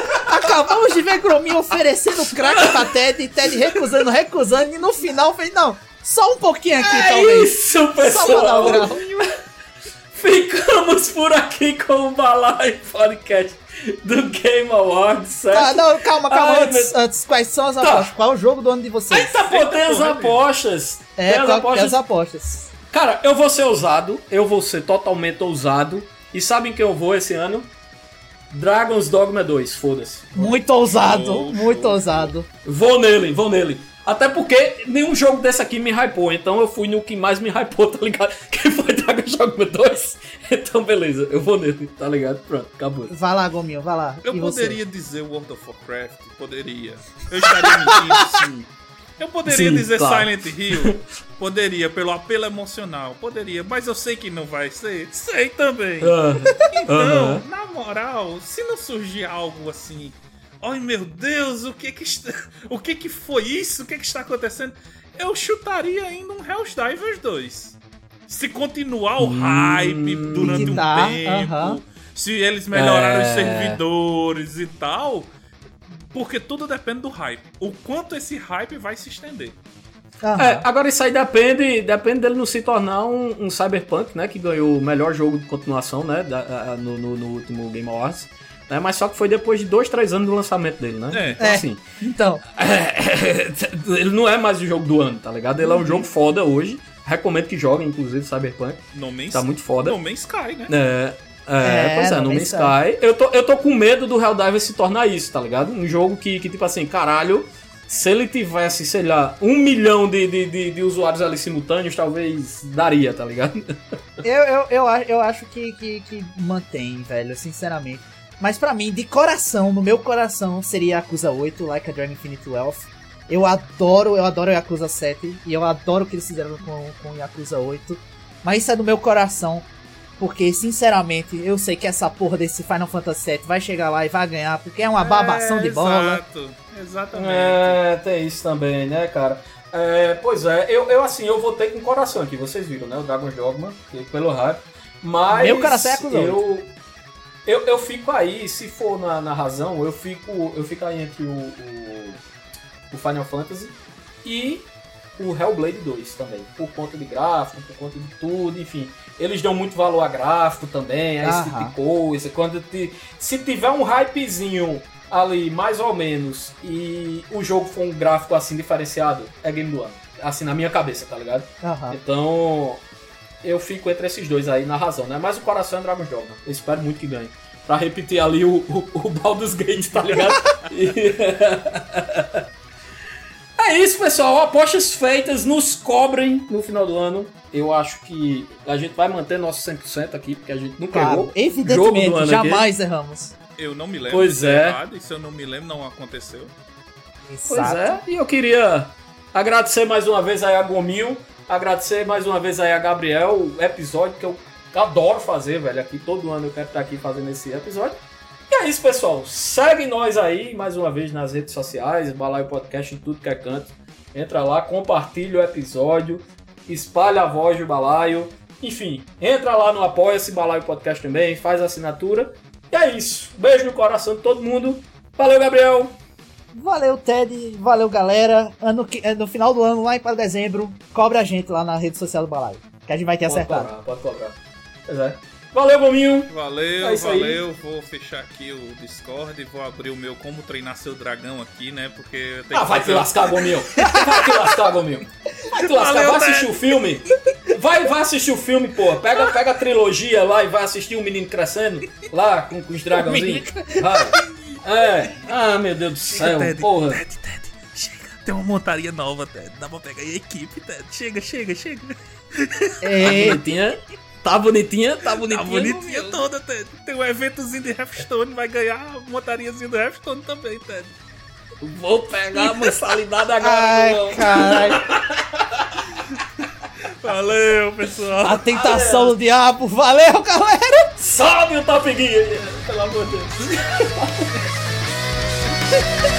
Acabamos de ver Grominho oferecendo crack pra Ted e Ted recusando, recusando, e no final fez, não, só um pouquinho aqui, É talvez. isso, Só pra dar pessoal. grau. Ficamos por aqui com o Balai Podcast do Game Awards, certo? Tá, não, calma, calma, Ai, antes, meu- antes, quais são as Tá. apostas? Qual é o jogo do ano de vocês? Eita, pô, tem as apostas. É, tem as qual- apostas. tem as apostas. Cara, eu vou ser ousado, eu vou ser totalmente ousado. E sabem que eu vou esse ano? Dragon's Dogma 2, foda-se. Muito ousado, Show, muito show, ousado. Vou nele, vou nele. Até porque nenhum jogo desse aqui me hypou, então eu fui no que mais me hypou, tá ligado? Que foi Dragon's Dogma 2. Então, beleza, eu vou nele, tá ligado? Pronto, acabou. Vai lá, Gominho, vai lá. Eu E você? poderia dizer World of Warcraft, poderia. Eu estaria mentindo, sim. Eu poderia Sim, dizer claro. Silent Hill, poderia, pelo apelo emocional, poderia, mas eu sei que não vai ser, sei também. Então, Aham. na moral, se não surgir algo assim, ai meu Deus, o que que está, o que que foi isso? O que que está acontecendo? Eu chutaria ainda um Helldivers 2. Se continuar o hype durante um tá, tempo, aham. se eles melhorarem os É. servidores e tal, porque tudo depende do hype. O quanto esse hype vai se estender. É, agora isso aí depende, depende dele não se tornar um, um Cyberpunk, né? Que ganhou o melhor jogo de continuação, né? da- a- no, no- no último Game Awards. Né, mas só que foi depois de dois, três anos do lançamento dele, né? É. Então, É. assim, Então, ele não é mais o jogo do ano, tá ligado? Ele é um jogo foda hoje. Recomendo que joguem, inclusive, Cyberpunk. No Man's, Tá muito foda. No Man's Sky, né? É, é, É, pois é, No Man's Sky. Eu tô, eu tô com medo do Helldivers se tornar isso, tá ligado? Um jogo que, que tipo assim, caralho, se ele tivesse, sei lá, um milhão de, de, de, de usuários ali simultâneos, talvez daria, tá ligado? eu, eu, eu, eu acho que, que, que mantém, velho, sinceramente. Mas pra mim, de coração, no meu coração, seria Yakuza 8, Like a Dragon Infinite Wealth. Eu adoro, eu adoro Yakuza 7 e eu adoro o que eles fizeram com, com Yakuza 8. Mas isso é do meu coração, porque sinceramente, eu sei que essa porra desse Final Fantasy 7 vai chegar lá e vai ganhar, porque é uma babação É, de bola. Exato, exatamente. É, tem isso também, né, cara? É, pois é, eu, eu assim, eu votei com o coração aqui, vocês viram, né? O Dragon's Dogma, que- pelo hype. Mas. Meu coração é Yakuza eu, eu, eu fico aí, se for na, na razão, eu fico, eu fico aí entre o, o, o Final Fantasy e o Hellblade 2 também. Por conta de gráfico, por conta de tudo, enfim. Eles dão muito valor a gráfico também, a esse tipo de coisa. Quando te- se tiver um hypezinho ali, mais ou menos, e o jogo for um gráfico assim diferenciado, é game do ano. Assim, na minha cabeça, tá ligado? Aham. Então, eu fico entre esses dois aí na razão, né? Mas o coração é Dragon's Dogma. Eu espero muito que ganhe. Pra repetir ali o, o, o Baldur's Gate, tá ligado? E- é isso, pessoal. Apostas feitas nos cobrem no final do ano. Eu acho que a gente vai manter nosso 100% aqui, porque a gente nunca Claro, errou. Jogo do evidentemente, ano aqui. jamais erramos. Eu não me lembro Pois de é. errado, e se eu não me lembro, não aconteceu. Pois é, e eu queria agradecer mais uma vez aí a Gominho, agradecer mais uma vez aí a Gabriel, o episódio que eu adoro fazer, velho. Aqui todo ano eu quero estar aqui fazendo esse episódio. E é isso, pessoal. Segue nós aí, mais uma vez, nas redes sociais, Balaio Podcast em tudo que é canto. Entra lá, compartilha o episódio, espalha a voz do Balaio. Enfim, entra lá no Apoia-se Balaio Podcast também, faz a assinatura. E é isso. Beijo no coração de todo mundo. Valeu, Gabriel. Valeu, Ted. Valeu, galera. Ano que, eh, no final do ano, lá para dezembro, cobra a gente lá na rede social do Balaio. Que a gente vai ter Pode acertado. cobrar, pode cobrar. Pois é. Valeu, Gominho. Valeu, É isso aí. valeu. Vou fechar aqui o Discord e vou abrir o meu Como Treinar Seu Dragão aqui, né? Porque eu tenho Ah, vai te lascar, Gominho. Vai te lascar, Gominho. Vai te lascar. Valeu, vai assistir o filme. Vai, vai assistir o filme, pô. Pega, pega a trilogia lá e vai assistir o menino crescendo lá com, com os dragãozinhos. Vai. É. Ah, meu Deus do céu, Ted, porra. Ted, Ted, chega. Tem uma montaria nova, Ted. Dá pra pegar aí a equipe, Ted. Chega, chega, chega. Tá bonitinha? Tá bonitinha? Tá bonitinha? Tá bonitinha toda, Ted. Tem um eventozinho de Hearthstone, vai ganhar a montariazinha do Hearthstone também, Ted. Vou pegar a mensalidade agora, Ai, caralho. Valeu, pessoal. A tentação do diabo. Valeu, galera. Sobe o Top Gear, pelo amor de Deus.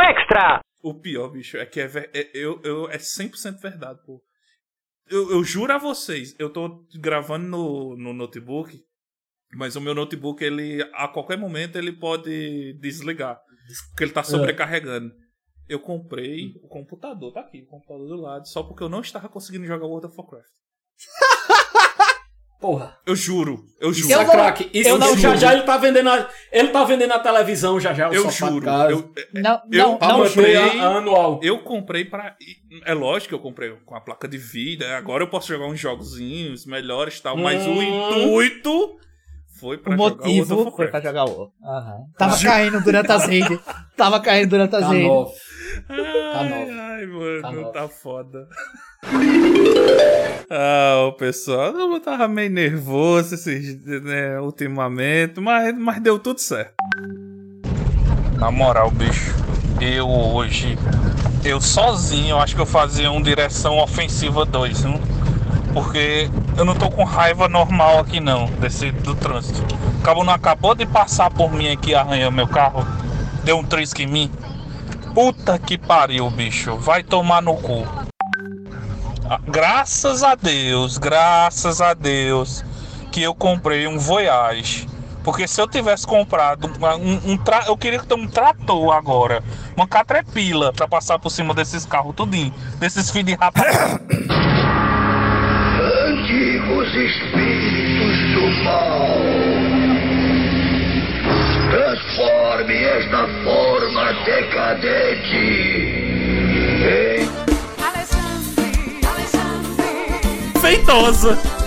Extra! O pior, bicho, é que é, ver- é, eu, eu, é 100% verdade, pô. Eu, eu juro a vocês, eu tô gravando no, no notebook, mas o meu notebook, ele, a qualquer momento, ele pode desligar. Porque ele tá sobrecarregando. Eu comprei o computador, tá aqui, o computador do lado, só porque eu não estava conseguindo jogar World of Warcraft. Porra. Eu juro, eu juro. Isso é craque. Isso eu não já juro. já ele tá vendendo a, ele tá vendendo a televisão já já o Eu juro. casa. Eu, Não, eu não, Pra não comprei- a- a anual. Eu comprei pra. É lógico que eu comprei com a placa de vida. Agora eu posso jogar uns jogozinhos melhores e tal. Mas o Hum. intuito foi pra O jogar World motivo of foi pra jogar o. Aham. Tava caindo durante as redes. Tava caindo durante as Tá redes. novo. Ai, novo. ai, mano, Tá novo. tá foda. ah, o pessoal, eu tava meio nervoso esses, né, ultimamente, mas, mas deu tudo certo. Na moral, bicho, eu hoje, eu sozinho, eu acho que eu fazia um direção ofensiva 2, viu? Porque eu não tô com raiva normal aqui não, desse, do trânsito. O cabo não acabou de passar por mim aqui arranhou meu carro, deu um trisque em mim. Puta que pariu, bicho. Vai tomar no cu. Ah, Graças a Deus, graças a Deus, que eu comprei um Voyage. Porque se eu tivesse comprado um, um tra... eu queria ter um trator agora, uma catrepila pra passar por cima desses carros tudinho, desses filhos de rapa. Antigos espíritos do mal, transforme esta forma decadente em Feitosa.